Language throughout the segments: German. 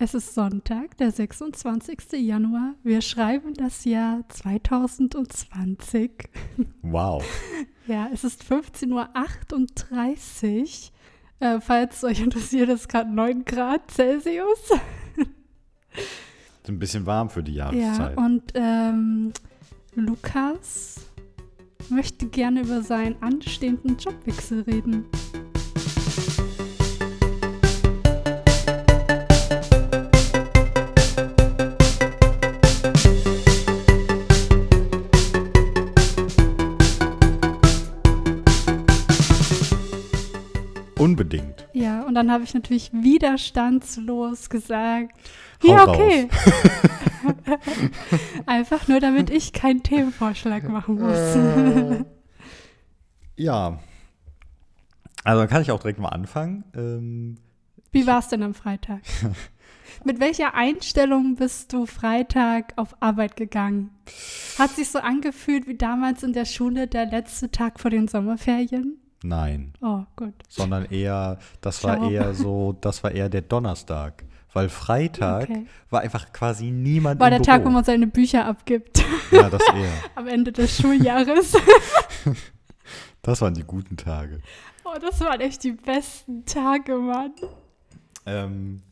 Es ist Sonntag, der 26. Januar. Wir schreiben das Jahr 2020. Wow. Ja, es ist 15.38 Uhr. Äh, falls euch interessiert, ist gerade 9 Grad Celsius. Ist ein bisschen warm für die Ja, Jahreszeit. und ähm, Lukas möchte gerne über seinen anstehenden Jobwechsel reden. Dann habe ich natürlich widerstandslos gesagt, Hau ja, okay. Einfach nur, damit ich keinen Themenvorschlag machen muss. Äh. Ja. Also dann kann ich auch direkt mal anfangen. Ähm, Wie war es denn am Freitag? Mit welcher Einstellung bist du Freitag auf Arbeit gegangen? Hat sich so angefühlt wie damals in der Schule der letzte Tag vor den Sommerferien? Nein. Oh, gut. Sondern eher, das war Ciao. eher so, das war eher der Donnerstag. Weil Freitag Okay. war einfach quasi niemand War der Büro. Tag, wo man seine Bücher abgibt Ja, das eher. am Ende des Schuljahres. Das waren die guten Tage. Oh, das waren echt die besten Tage, Mann. Ähm,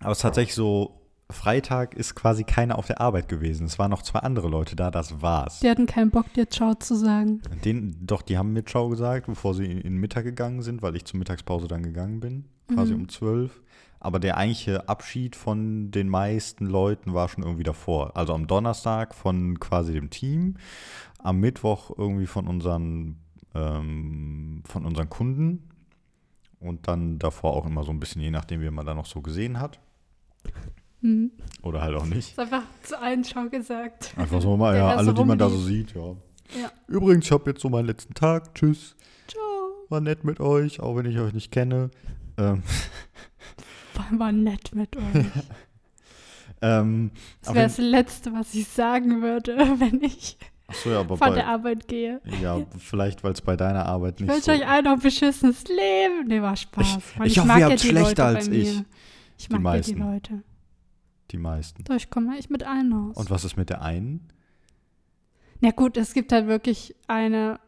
aber es ist tatsächlich so, Freitag ist quasi keiner auf der Arbeit gewesen. Es waren noch zwei andere Leute da, das war's. Die hatten keinen Bock, dir Ciao zu sagen. Den, doch, die haben mir Ciao gesagt, bevor sie in den Mittag gegangen sind, weil ich zur Mittagspause dann gegangen bin, quasi Mhm. um zwölf. Aber der eigentliche Abschied von den meisten Leuten war schon irgendwie davor. Also am Donnerstag von quasi dem Team, am Mittwoch irgendwie von unseren, ähm, von unseren Kunden und dann davor auch immer so ein bisschen, je nachdem, wie man da noch so gesehen hat. Hm. Oder halt auch nicht. Ist einfach zu allen Ciao gesagt. Einfach so mal, Der ja, alle, so die man da so sieht, ja. Ja. Übrigens, ich habe jetzt so meinen letzten Tag. Tschüss. Ciao. War nett mit euch, auch wenn ich euch nicht kenne. Ähm, War nett mit euch. ähm, Das wäre das Letzte, was ich sagen würde, wenn ich Achso, ja, von der bei, Arbeit gehe. ja, vielleicht, weil es bei deiner Arbeit Ich nicht wünsche so... euch allen noch ein beschissenes Leben. Nee, war Spaß. Mann, ich hoffe, mag ihr ja habt's die schlechter Leute als ich. Ich Die mag ja meisten. die Leute. Die meisten. Doch, ich komme echt mit allen aus. Und was ist mit der einen? Na gut, es gibt halt wirklich eine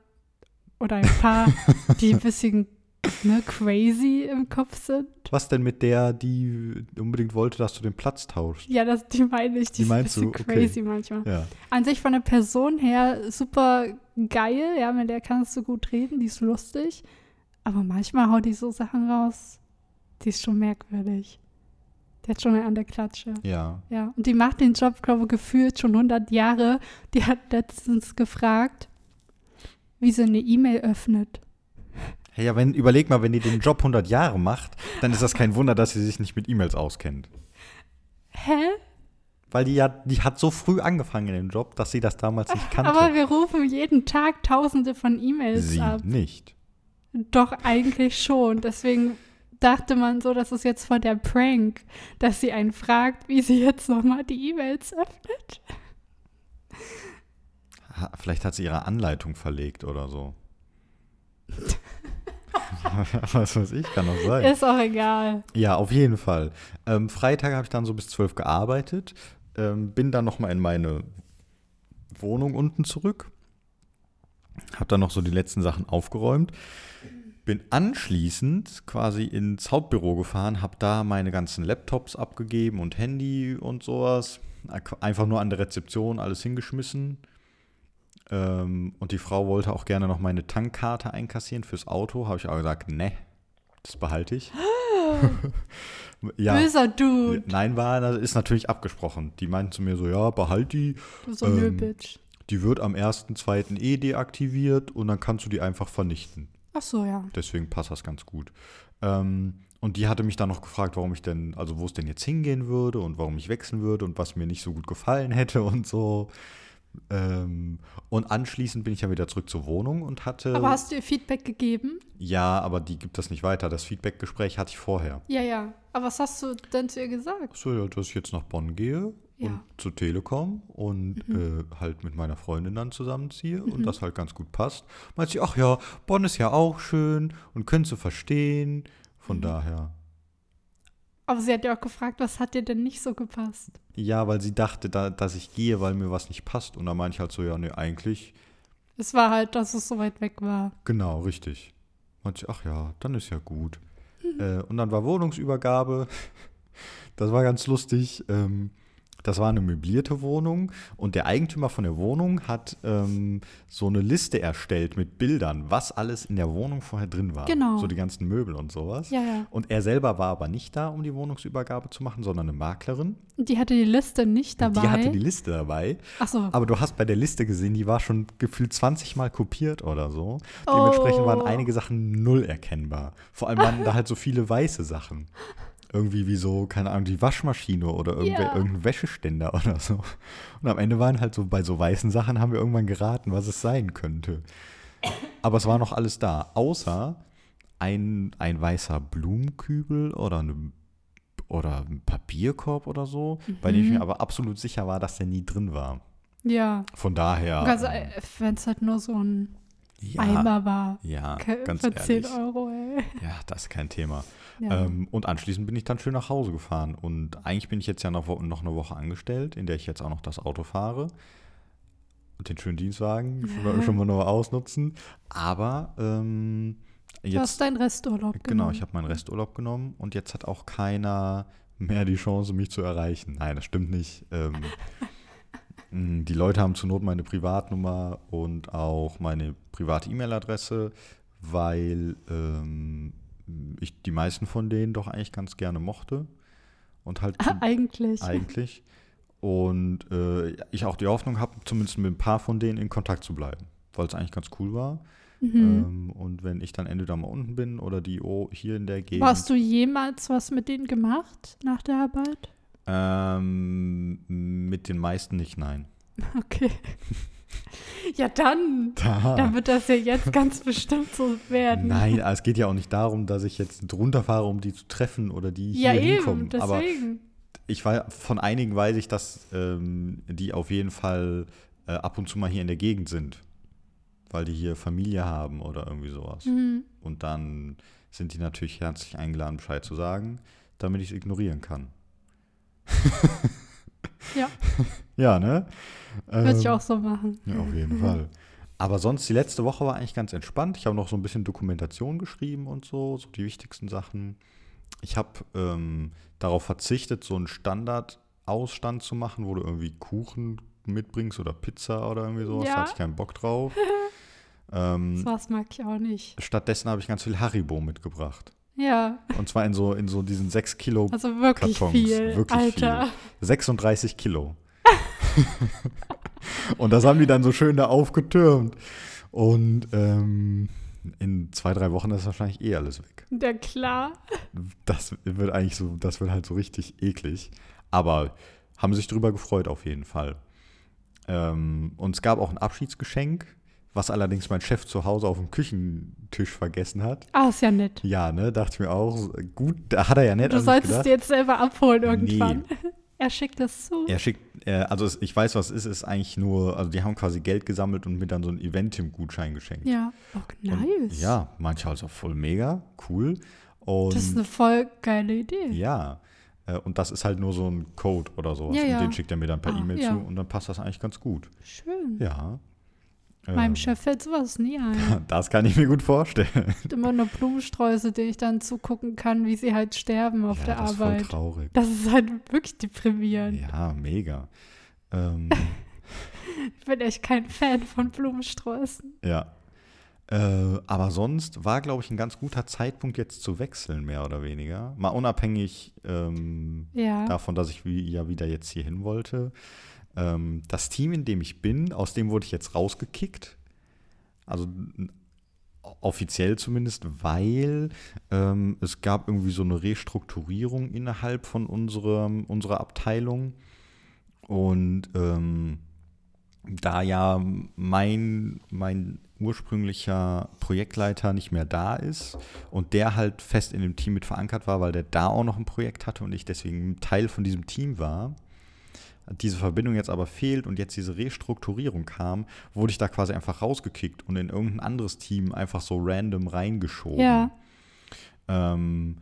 oder ein paar, die ein bisschen ne, crazy im Kopf sind. Was denn mit der, die unbedingt wollte, dass du den Platz tauschst? Ja, das, die meine ich, die, Die ist ein meinst bisschen du? Okay. crazy manchmal. Ja. An sich von der Person her super geil, ja, mit der kannst du gut reden, die ist lustig. Aber manchmal haut die so Sachen raus, die ist schon merkwürdig. Die hat schon eine an der Klatsche. Ja. Ja, und die macht den Job, glaube ich, gefühlt schon 100 Jahre. Die hat letztens gefragt, wie sie eine E-Mail öffnet. Hey, ja, wenn, überleg mal, wenn die den Job 100 Jahre macht, dann ist das kein Wunder, dass sie sich nicht mit E-Mails auskennt. Hä? Weil die ja, die hat so früh angefangen in dem Job, dass sie das damals nicht kannte. Aber wir rufen jeden Tag tausende von E-Mails sie ab. nicht. Doch, eigentlich schon. Deswegen dachte man so, das ist jetzt voll der Prank, dass sie einen fragt, wie sie jetzt nochmal die E-Mails öffnet. Ha, Vielleicht hat sie ihre Anleitung verlegt oder so. Was weiß ich, kann auch sein. Ist auch egal. Ja, auf jeden Fall. Ähm, Freitag habe ich dann so bis 12 gearbeitet, ähm, bin dann nochmal in meine Wohnung unten zurück, habe dann noch so die letzten Sachen aufgeräumt, bin anschließend quasi ins Hauptbüro gefahren, habe da meine ganzen Laptops abgegeben und Handy und sowas, einfach nur an der Rezeption alles hingeschmissen. Ähm, und die Frau wollte auch gerne noch meine Tankkarte einkassieren fürs Auto, habe ich aber gesagt, ne, das behalte ich. ja. Böser Dude. Nein, war, das ist natürlich abgesprochen. Die meinten zu mir so, ja, behalt die. Du so nö, ähm, Bitch. Die wird am 1.2. eh deaktiviert und dann kannst du die einfach vernichten. Ach so, ja. Deswegen passt das ganz gut. Ähm, und die hatte mich dann noch gefragt, warum ich denn, also wo es denn jetzt hingehen würde und warum ich wechseln würde und was mir nicht so gut gefallen hätte und so. Ähm, und anschließend bin ich ja wieder zurück zur Wohnung und hatte. Aber hast du ihr Feedback gegeben? ja, aber die gibt das nicht weiter. Das Feedbackgespräch hatte ich vorher. Ja, ja. Aber was hast du denn zu ihr gesagt? So, ja, dass ich jetzt nach Bonn gehe Ja. und zur Telekom und äh, halt mit meiner Freundin dann zusammenziehe und das halt ganz gut passt. Meint sie, ach ja, Bonn ist ja auch schön und können sie verstehen. Von daher, Aber sie hat ja auch gefragt, was hat dir denn nicht so gepasst? Ja, weil sie dachte, da, dass ich gehe, weil mir was nicht passt. Und da meine ich halt so, ja, nee, eigentlich, Es war halt, dass es so weit weg war. genau, richtig. Und ich, ach ja, dann ist ja gut. Äh, und dann war Wohnungsübergabe. Das war ganz lustig. Ähm, das war eine möblierte Wohnung und der Eigentümer von der Wohnung hat ähm, so eine Liste erstellt mit Bildern, was alles in der Wohnung vorher drin war. Genau. So die ganzen Möbel und sowas. Ja, ja. Und er selber war aber nicht da, um die Wohnungsübergabe zu machen, sondern eine Maklerin. Die hatte die Liste nicht dabei. Die hatte die Liste dabei. Ach so. Aber du hast bei der Liste gesehen, die war schon gefühlt 20 Mal kopiert oder so. Dementsprechend waren Oh. einige Sachen null erkennbar. Vor allem waren da halt so viele weiße Sachen. Irgendwie wie so, keine Ahnung, die Waschmaschine oder irgendwer, Ja. irgendein Wäscheständer oder so. Und am Ende waren halt so, bei so weißen Sachen haben wir irgendwann geraten, was es sein könnte. Aber es war noch alles da, außer ein, ein weißer Blumenkübel oder eine oder ein Papierkorb oder so, bei dem ich Mhm. mir aber absolut sicher war, dass der nie drin war. ja. Von daher. Also, wenn es halt nur so ein ja, Eimer war. ja, ganz für 10 ehrlich. Euro, ey. Ja, das ist kein Thema. Ja. Ähm, und anschließend bin ich dann schön nach Hause gefahren. Und eigentlich bin ich jetzt ja noch, noch eine Woche angestellt, in der ich jetzt auch noch das Auto fahre. Und den schönen Dienstwagen schon, mal- schon mal nur ausnutzen. Aber ähm, du hast jetzt. deinen Resturlaub Genau, genommen. ich habe meinen Resturlaub genommen und jetzt hat auch keiner mehr die Chance, mich zu erreichen. Nein, das stimmt nicht. Ähm, die Leute haben zur Not meine Privatnummer und auch meine private E-Mail-Adresse, weil ähm, ich die meisten von denen doch eigentlich ganz gerne mochte. Und halt zu- Eigentlich. eigentlich. Und äh, ich auch die Hoffnung habe, zumindest mit ein paar von denen in Kontakt zu bleiben, weil es eigentlich ganz cool war. Mhm. Ähm, und wenn ich dann entweder mal unten bin oder die oh, hier in der Gegend. Hast du jemals was mit denen gemacht nach der Arbeit? Ähm, mit den meisten nicht, nein. Okay. ja, dann. Dann wird das ja jetzt ganz bestimmt so werden. Nein, es geht ja auch nicht darum, dass ich jetzt drunter fahre, um die zu treffen oder die Ja, hier eben, hinkommen. Aber deswegen. ich war von einigen weiß ich, dass ähm, die auf jeden Fall äh, ab und zu mal hier in der Gegend sind, weil die hier Familie haben oder irgendwie sowas. Mhm. Und dann sind die natürlich herzlich eingeladen, Bescheid zu sagen, damit ich es ignorieren kann. Ja, Ja, ne? würde ich Ähm, auch so machen. Ja, auf jeden Fall. Aber sonst, die letzte Woche war eigentlich ganz entspannt. Ich habe noch so ein bisschen Dokumentation geschrieben und so, so die wichtigsten Sachen. Ich habe ähm, darauf verzichtet, so einen Standard-Ausstand zu machen, wo du irgendwie Kuchen mitbringst oder Pizza oder irgendwie sowas. Ja. Da hatte ich keinen Bock drauf. ähm, was mag ich auch nicht. stattdessen habe ich ganz viel Haribo mitgebracht. Ja, Und zwar in so, in so diesen 6 Kilo, also wirklich Kartons, viel. wirklich Alter. 36 Kilo. und das haben die dann so schön da aufgetürmt. Und ähm, in zwei, drei Wochen ist wahrscheinlich eh alles weg. Ja, klar. Das wird eigentlich so, das wird halt so richtig eklig. Aber haben sich drüber gefreut auf jeden Fall. Ähm, und es gab auch ein Abschiedsgeschenk, was allerdings mein Chef zu Hause auf dem Küchentisch vergessen hat. Ah, ist ja nett. Ja, ne, dachte ich mir auch. Gut, da hat er ja nett Du solltest gedacht. dir jetzt selber abholen irgendwann. Er schickt das zu. Er schickt, äh, also es, ich weiß, was es ist, ist eigentlich nur, also die haben quasi Geld gesammelt und mir dann so einen Eventim-Gutschein geschenkt. Ja. Oh, Und, nice. ja, manche also voll mega, cool. Und Das ist eine voll geile Idee. ja, äh, und das ist halt nur so ein Code oder sowas. Ja, und ja. den schickt er mir dann per Ah, E-Mail ja. zu und dann passt das eigentlich ganz gut. Schön. Ja. Meinem Chef fällt sowas nie ein. Das kann ich mir gut vorstellen. Und immer nur Blumensträuße, denen ich dann zugucken kann, wie sie halt sterben auf ja, der das ist voll Arbeit. traurig. Das ist halt wirklich deprimierend. Ja, mega. Ähm, Ich bin echt kein Fan von Blumensträußen. Ja. Äh, aber sonst war, glaube ich, ein ganz guter Zeitpunkt jetzt zu wechseln, mehr oder weniger. Mal unabhängig ähm, Ja. davon, dass ich wie, ja wieder jetzt hier hin wollte. Ähm, das Team, in dem ich bin, aus dem wurde ich jetzt rausgekickt. Also offiziell zumindest, weil ähm, es gab irgendwie so eine Restrukturierung innerhalb von unserem, unserer Abteilung. Und ähm, da ja mein, mein ursprünglicher Projektleiter nicht mehr da ist und der halt fest in dem Team mit verankert war, weil der da auch noch ein Projekt hatte und ich deswegen Teil von diesem Team war, diese Verbindung jetzt aber fehlt und jetzt diese Restrukturierung kam, wurde ich da quasi einfach rausgekickt und in irgendein anderes Team einfach so random reingeschoben. Ja. Ähm,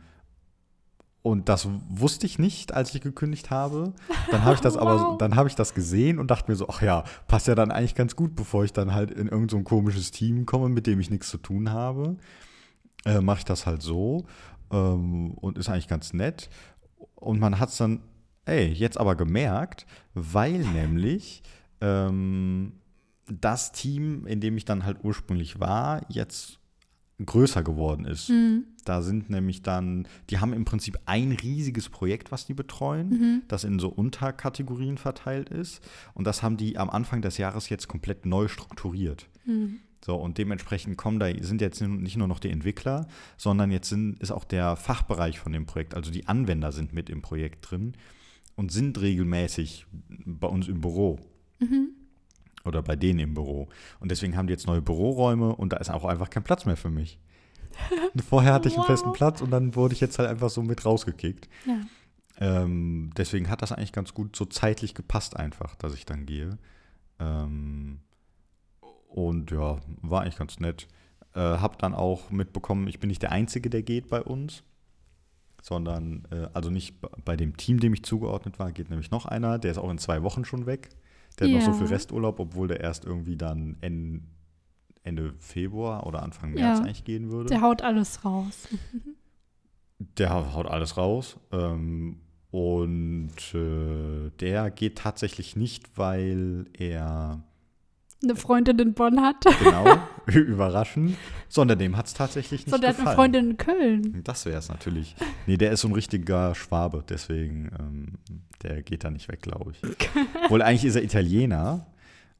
Und das wusste ich nicht, als ich gekündigt habe. Dann habe ich das aber, Wow. dann habe ich das gesehen und dachte mir so, ach ja, passt ja dann eigentlich ganz gut, bevor ich dann halt in irgendein so komisches Team komme, mit dem ich nichts zu tun habe. Äh, Mache ich das halt so ähm, und ist eigentlich ganz nett. Und man hat es dann, ey, jetzt aber gemerkt, weil nämlich ähm, das Team, in dem ich dann halt ursprünglich war, jetzt größer geworden ist. Mhm. Da sind nämlich dann, die haben im Prinzip ein riesiges Projekt, was die betreuen, Mhm. das in so Unterkategorien verteilt ist. Und das haben die am Anfang des Jahres jetzt komplett neu strukturiert. Mhm. So, und dementsprechend kommen da, sind jetzt nicht nur noch die Entwickler, sondern jetzt sind, ist auch der Fachbereich von dem Projekt, also die Anwender sind mit im Projekt drin und sind regelmäßig bei uns im Büro Mhm. oder bei denen im Büro. Und deswegen haben die jetzt neue Büroräume und da ist auch einfach kein Platz mehr für mich. Vorher hatte ich einen Wow. festen Platz und dann wurde ich jetzt halt einfach so mit rausgekickt. Ja. Ähm, deswegen hat das eigentlich ganz gut so zeitlich gepasst einfach, dass ich dann gehe. Ähm, und ja, war eigentlich ganz nett. Äh, hab dann auch mitbekommen, ich bin nicht der Einzige, der geht bei uns, sondern äh, also nicht bei dem Team, dem ich zugeordnet war, geht nämlich noch einer, der ist auch in zwei Wochen schon weg. Der hat noch so Ja. viel Resturlaub, obwohl der erst irgendwie dann en- Ende Februar oder Anfang März Ja. eigentlich gehen würde. Der haut alles raus. Der haut alles raus. Ähm, und äh, der geht tatsächlich nicht, weil er, Eine Freundin in Bonn hat. genau, überraschend, sondern dem hat es tatsächlich nicht So, der hat gefallen. eine Freundin in Köln. Das wäre es natürlich. Nee, der ist so ein richtiger Schwabe, deswegen, ähm, der geht da nicht weg, glaube ich. Wohl eigentlich ist er Italiener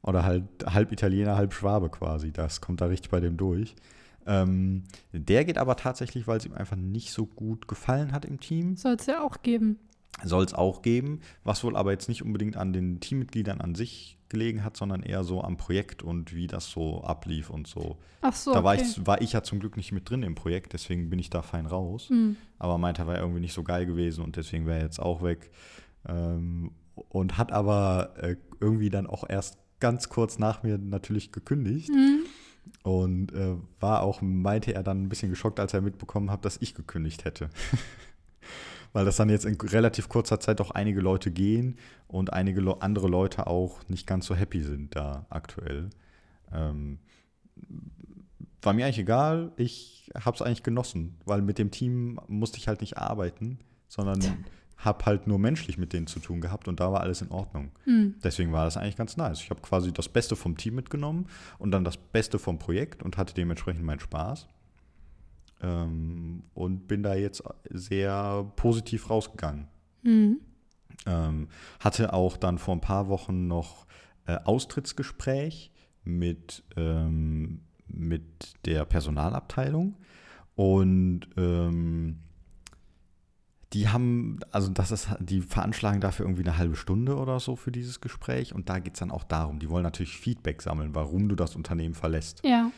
oder halt halb Italiener, halb Schwabe quasi. Das kommt da richtig bei dem durch. Ähm, der geht aber tatsächlich, weil es ihm einfach nicht so gut gefallen hat im Team. Soll es ja auch geben. Soll es auch geben, was wohl aber jetzt nicht unbedingt an den Teammitgliedern an sich gelegen hat, sondern eher so am Projekt und wie das so ablief und so. Ach so. da war, okay. ich, war ich ja zum Glück nicht mit drin im Projekt, deswegen bin ich da fein raus. Hm. Aber meinte, er war irgendwie nicht so geil gewesen und deswegen wäre er jetzt auch weg. Ähm, und hat aber äh, irgendwie dann auch erst ganz kurz nach mir natürlich gekündigt. Hm. Und äh, war auch, meinte er dann ein bisschen geschockt, als er mitbekommen hat, dass ich gekündigt hätte. Weil das dann jetzt in relativ kurzer Zeit doch einige Leute gehen und einige Le andere Leute auch nicht ganz so happy sind da aktuell. Ähm, war mir eigentlich egal, ich habe es eigentlich genossen, weil mit dem Team musste ich halt nicht arbeiten, sondern habe halt nur menschlich mit denen zu tun gehabt und da war alles in Ordnung. Hm. Deswegen war das eigentlich ganz nice. Ich habe quasi das Beste vom Team mitgenommen und dann das Beste vom Projekt und hatte dementsprechend meinen Spaß. Ähm, und bin da jetzt sehr positiv rausgegangen. Hm. Ähm, hatte auch dann vor ein paar Wochen noch äh, Austrittsgespräch mit, ähm, mit der Personalabteilung. Und ähm, die haben, also das ist, die veranschlagen dafür irgendwie eine halbe Stunde oder so für dieses Gespräch. Und da geht es dann auch darum, die wollen natürlich Feedback sammeln, warum du das Unternehmen verlässt. Ja.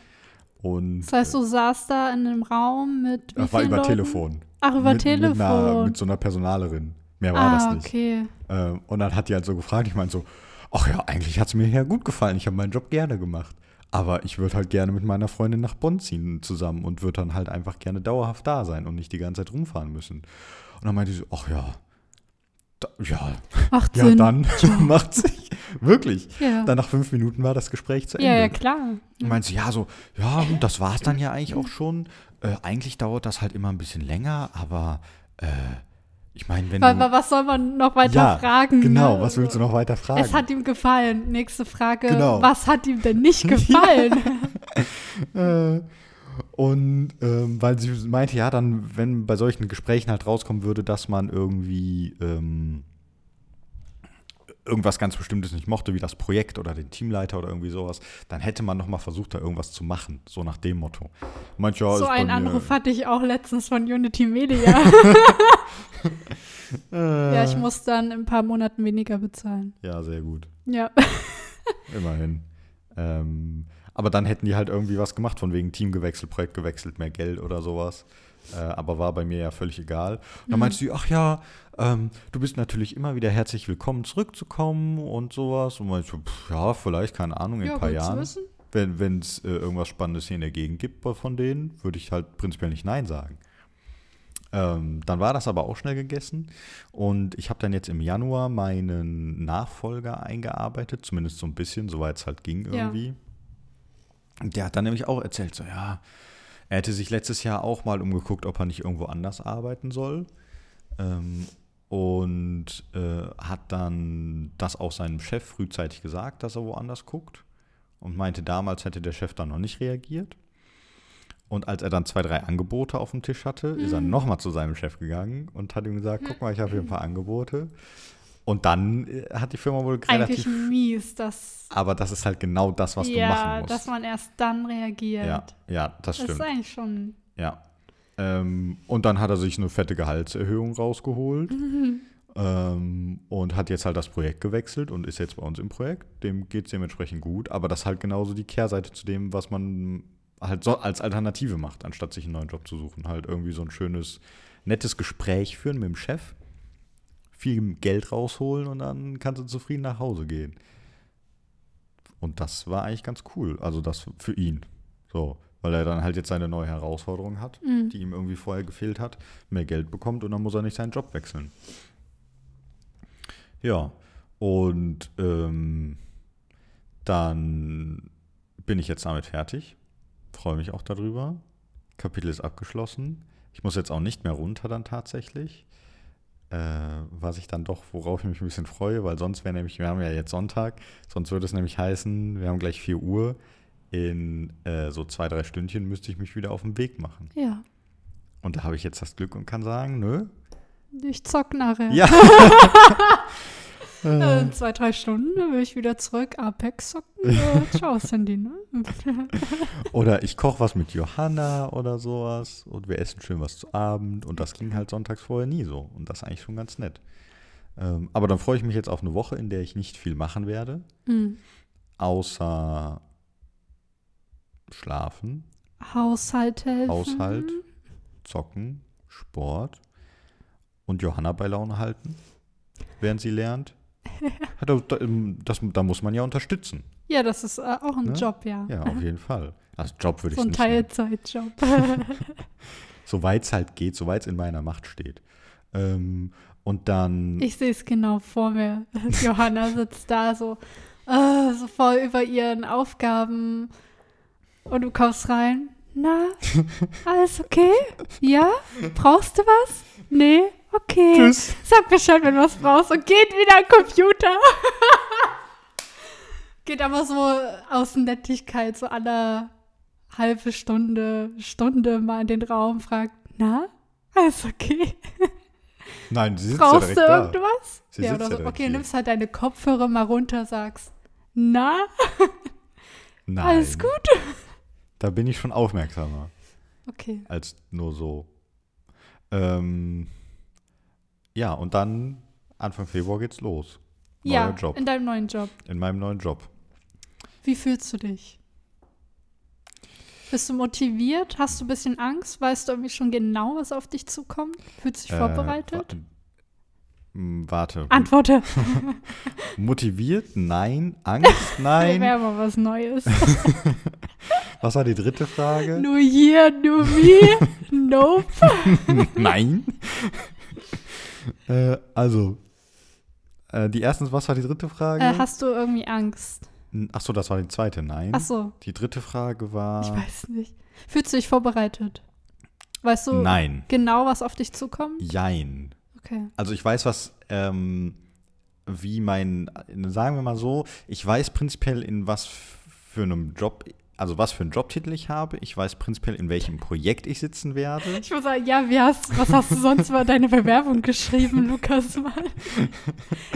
Und Das heißt, du saßt da in einem Raum mit wie äh, war über Leuten? Telefon. Ach, über mit, Telefon. Mit, einer, mit so einer Personalerin. Mehr war ah, das nicht. okay. Ähm, und dann hat die halt so gefragt, ich meine so, ach ja, eigentlich hat es mir ja gut gefallen, ich habe meinen Job gerne gemacht. Aber ich würde halt gerne mit meiner Freundin nach Bonn ziehen zusammen und würde dann halt einfach gerne dauerhaft da sein und nicht die ganze Zeit rumfahren müssen. Und dann meinte sie so, ach ja, da, ja, Macht ja, Sinn. dann macht sich, wirklich. Ja. Dann nach fünf Minuten war das Gespräch zu Ende. ja, ja, klar. Und meinte sie, ja, so, ja, das war es dann ja eigentlich auch schon. Äh, eigentlich dauert das halt immer ein bisschen länger, aber äh, ich meine, wenn Weil, du... was soll man noch weiter ja, fragen? genau, ne? was willst du noch weiter fragen? Es hat ihm gefallen. Nächste Frage. Genau. Was hat ihm denn nicht gefallen? Äh, und ähm, weil sie meinte, ja, dann, wenn bei solchen Gesprächen halt rauskommen würde, dass man irgendwie ähm, irgendwas ganz Bestimmtes nicht mochte, wie das Projekt oder den Teamleiter oder irgendwie sowas, dann hätte man noch mal versucht, da irgendwas zu machen, so nach dem Motto. Ja, so einen Anruf hatte ich auch letztens von Unity Media. Äh, ja, ich muss dann in ein paar Monaten weniger bezahlen. Ja, sehr gut. Ja. Immerhin. Ähm, aber dann hätten die halt irgendwie was gemacht, von wegen Team gewechselt, Projekt gewechselt, mehr Geld oder sowas. Äh, aber war bei mir ja völlig egal. Dann Mhm. meinte sie, ach ja, ähm, du bist natürlich immer wieder herzlich willkommen, zurückzukommen und sowas. Und meinte pff, ja, vielleicht, keine Ahnung, in ja, ein paar gut zu Jahren. Wenn es äh, irgendwas Spannendes hier in der Gegend gibt von denen, würde ich halt prinzipiell nicht Nein sagen. Ähm, dann war das aber auch schnell gegessen und ich habe dann jetzt im Januar meinen Nachfolger eingearbeitet, zumindest so ein bisschen, soweit es halt ging Ja. irgendwie. Und Der hat dann nämlich auch erzählt, so ja, er hätte sich letztes Jahr auch mal umgeguckt, ob er nicht irgendwo anders arbeiten soll. Ähm, und äh, hat dann das auch seinem Chef frühzeitig gesagt, dass er woanders guckt. Und meinte, damals hätte der Chef dann noch nicht reagiert. Und als er dann zwei, drei Angebote auf dem Tisch hatte, ist er nochmal zu seinem Chef gegangen und hat ihm gesagt, guck mal, ich habe hier ein paar Angebote. Und dann äh, hat die Firma wohl Eigentlich relativ... mies, dass, Aber das ist halt genau das, was du ja, machen musst. dass man erst dann reagiert. ja, ja, das das ist stimmt. eigentlich schon. Ja. Ähm, und dann hat er sich eine fette Gehaltserhöhung rausgeholt ähm, und hat jetzt halt das Projekt gewechselt und ist jetzt bei uns im Projekt. Dem geht es dementsprechend gut, aber das ist halt genauso die Kehrseite zu dem, was man halt so als Alternative macht, anstatt sich einen neuen Job zu suchen. Halt irgendwie so ein schönes, nettes Gespräch führen mit dem Chef, viel Geld rausholen und dann kannst du zufrieden nach Hause gehen. Und das war eigentlich ganz cool. Also das für ihn. So, weil er dann halt jetzt seine neue Herausforderung hat, Mhm. die ihm irgendwie vorher gefehlt hat, mehr Geld bekommt und dann muss er nicht seinen Job wechseln. Ja, und ähm, dann bin ich jetzt damit fertig. Freue mich auch darüber. Kapitel ist abgeschlossen. Ich muss jetzt auch nicht mehr runter dann tatsächlich. Äh, was ich dann doch, worauf ich mich ein bisschen freue, weil sonst wäre nämlich, wir haben ja jetzt Sonntag, sonst würde es nämlich heißen, wir haben gleich 4 Uhr. In äh, so zwei, drei Stündchen müsste ich mich wieder auf den Weg machen. Ja. Und da habe ich jetzt das Glück und kann sagen, nö. Ich zock nachher. Ja. Äh, in zwei, drei Stunden dann will ich wieder zurück Apex zocken. Äh, ciao, Sandy, ne? Oder ich koche was mit Johanna oder sowas und wir essen schön was zu Abend und das ging halt sonntags vorher nie so und das ist eigentlich schon ganz nett. Ähm, aber dann freue ich mich jetzt auf eine Woche, in der ich nicht viel machen werde, Mhm. außer schlafen, Haushalt helfen. Haushalt, zocken, Sport und Johanna bei Laune halten, während sie lernt. Da, da, das, da muss man ja unterstützen. Ja, das ist äh, auch ein Ne? Job, ja. Ja, auf jeden Fall. Als Job würde ich so es ein nicht nennen. Teilzeitjob. Soweit es halt geht, soweit es in meiner Macht steht. Ähm, und dann, ich sehe es genau vor mir. Johanna sitzt da so, äh, so voll über ihren Aufgaben. Und du kommst rein. Na, alles okay? Ja? Brauchst du was? Nee? Okay. Tschüss. Sag Bescheid, wenn du was brauchst. Und geht wieder am Computer. geht aber so aus Nettigkeit, so alle halbe Stunde, Stunde mal in den Raum, fragt, na, alles okay? nein, sie sitzt ja Brauchst direkt du da. irgendwas? Sie ja, oder ja so. direkt Okay, hier. nimmst halt deine Kopfhörer mal runter, sagst, na, Nein, alles gut? Da bin ich schon aufmerksamer Okay. als nur so. Ähm, ja, und dann Anfang Februar geht's los. Neuer ja, Job. in deinem neuen Job. In meinem neuen Job. Wie fühlst du dich? Bist du motiviert? Hast du ein bisschen Angst? Weißt du irgendwie schon genau, was auf dich zukommt? Fühlst du dich Äh, vorbereitet? Wa- m, Warte. Antworte. Motiviert? Nein. Angst? Nein. Wäre mal was Neues. Was war die dritte Frage? nur hier, nur me. Nope. Nein. äh, also, äh, die erste, was war die dritte Frage? Äh, hast du irgendwie Angst? Achso, das war die zweite, nein. Ach so, Die dritte Frage war. ich weiß nicht. Fühlst du dich vorbereitet? Weißt du Nein. genau, was auf dich zukommt? Jein. Okay. Also ich weiß, was, ähm, wie mein, sagen wir mal so, ich weiß prinzipiell, in was für einem Job, also was für einen Jobtitel ich habe. Ich weiß prinzipiell, in welchem Projekt ich sitzen werde. Ich muss sagen, ja, wie hast, was hast du sonst über deine Bewerbung geschrieben, Lukas Mann?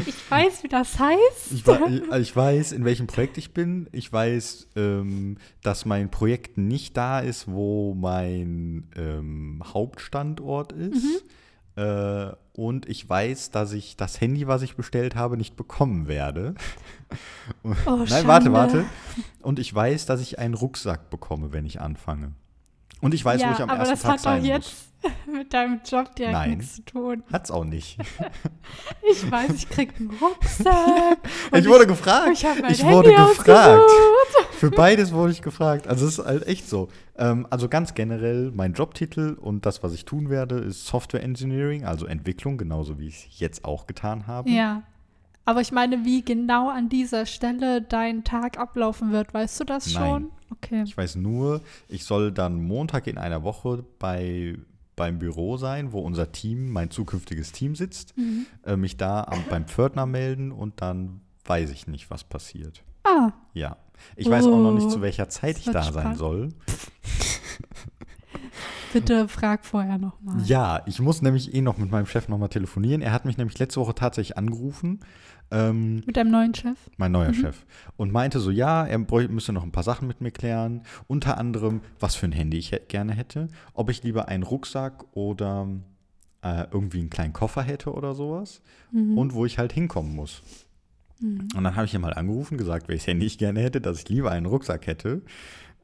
Ich weiß, wie das heißt. Ich, ich weiß, in welchem Projekt ich bin. Ich weiß, ähm, dass mein Projekt nicht da ist, wo mein ähm, Hauptstandort ist. Äh, und ich weiß, dass ich das Handy, was ich bestellt habe, nicht bekommen werde. Oh, Nein, Schande. warte, warte. Und ich weiß, dass ich einen Rucksack bekomme, wenn ich anfange. Und ich weiß, ja, wo ich am ersten Tag sein jetzt mit deinem Job direkt Nein. nichts zu tun. Hat's auch nicht. Ich weiß, ich krieg einen Rucksack. ich wurde gefragt. Ich mein Ich Handy wurde gefragt. Für beides wurde ich gefragt. Also es ist halt echt so. Ähm, also ganz generell, mein Jobtitel und das, was ich tun werde, ist Software Engineering, also Entwicklung, genauso wie ich es jetzt auch getan habe. Ja. Aber ich meine, wie genau an dieser Stelle dein Tag ablaufen wird, weißt du das Nein. schon? Okay. Ich weiß nur, ich soll dann Montag in einer Woche bei, beim Büro sein, wo unser Team, mein zukünftiges Team sitzt, Mhm. äh, mich da am, beim Pförtner melden und dann weiß ich nicht, was passiert. Ah, Ja. Ich weiß auch noch nicht, Oh, zu welcher Zeit das ich da sein soll. bitte frag vorher nochmal. Ja, ich muss nämlich eh noch mit meinem Chef nochmal telefonieren. Er hat mich nämlich letzte Woche tatsächlich angerufen, ähm, Mit deinem neuen Chef? mein neuer Mhm. Chef, und meinte so, ja, er müsste noch ein paar Sachen mit mir klären. Unter anderem, was für ein Handy ich gerne hätte. Ob ich lieber einen Rucksack oder äh, irgendwie einen kleinen Koffer hätte oder sowas. Mhm. Und wo ich halt hinkommen muss. Mhm. Und dann habe ich ihn mal angerufen, gesagt, welches Handy ich gerne hätte, dass ich lieber einen Rucksack hätte.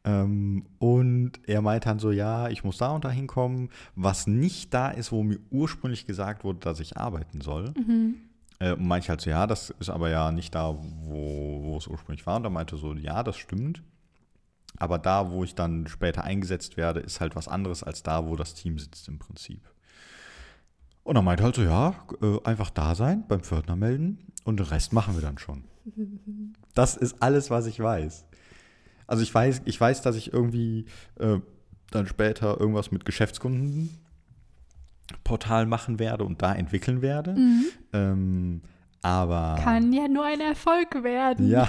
Ähm, und er meinte dann so, ja, ich muss da und da hinkommen, was nicht da ist, wo mir ursprünglich gesagt wurde, dass ich arbeiten soll. Mhm. Äh, und meinte ich halt so, ja, das ist aber ja nicht da, wo, wo es ursprünglich war. Und er meinte so, ja, das stimmt. Aber da, wo ich dann später eingesetzt werde, ist halt was anderes als da, wo das Team sitzt im Prinzip. Und er meinte halt so, ja, äh, einfach da sein, beim Pförtner melden und den Rest machen wir dann schon. Das ist alles, was ich weiß. Also ich weiß, ich weiß, dass ich irgendwie äh, dann später irgendwas mit Geschäftskundenportal machen werde und da entwickeln werde. Mhm. Ähm, aber Kann ja nur ein Erfolg werden. ja,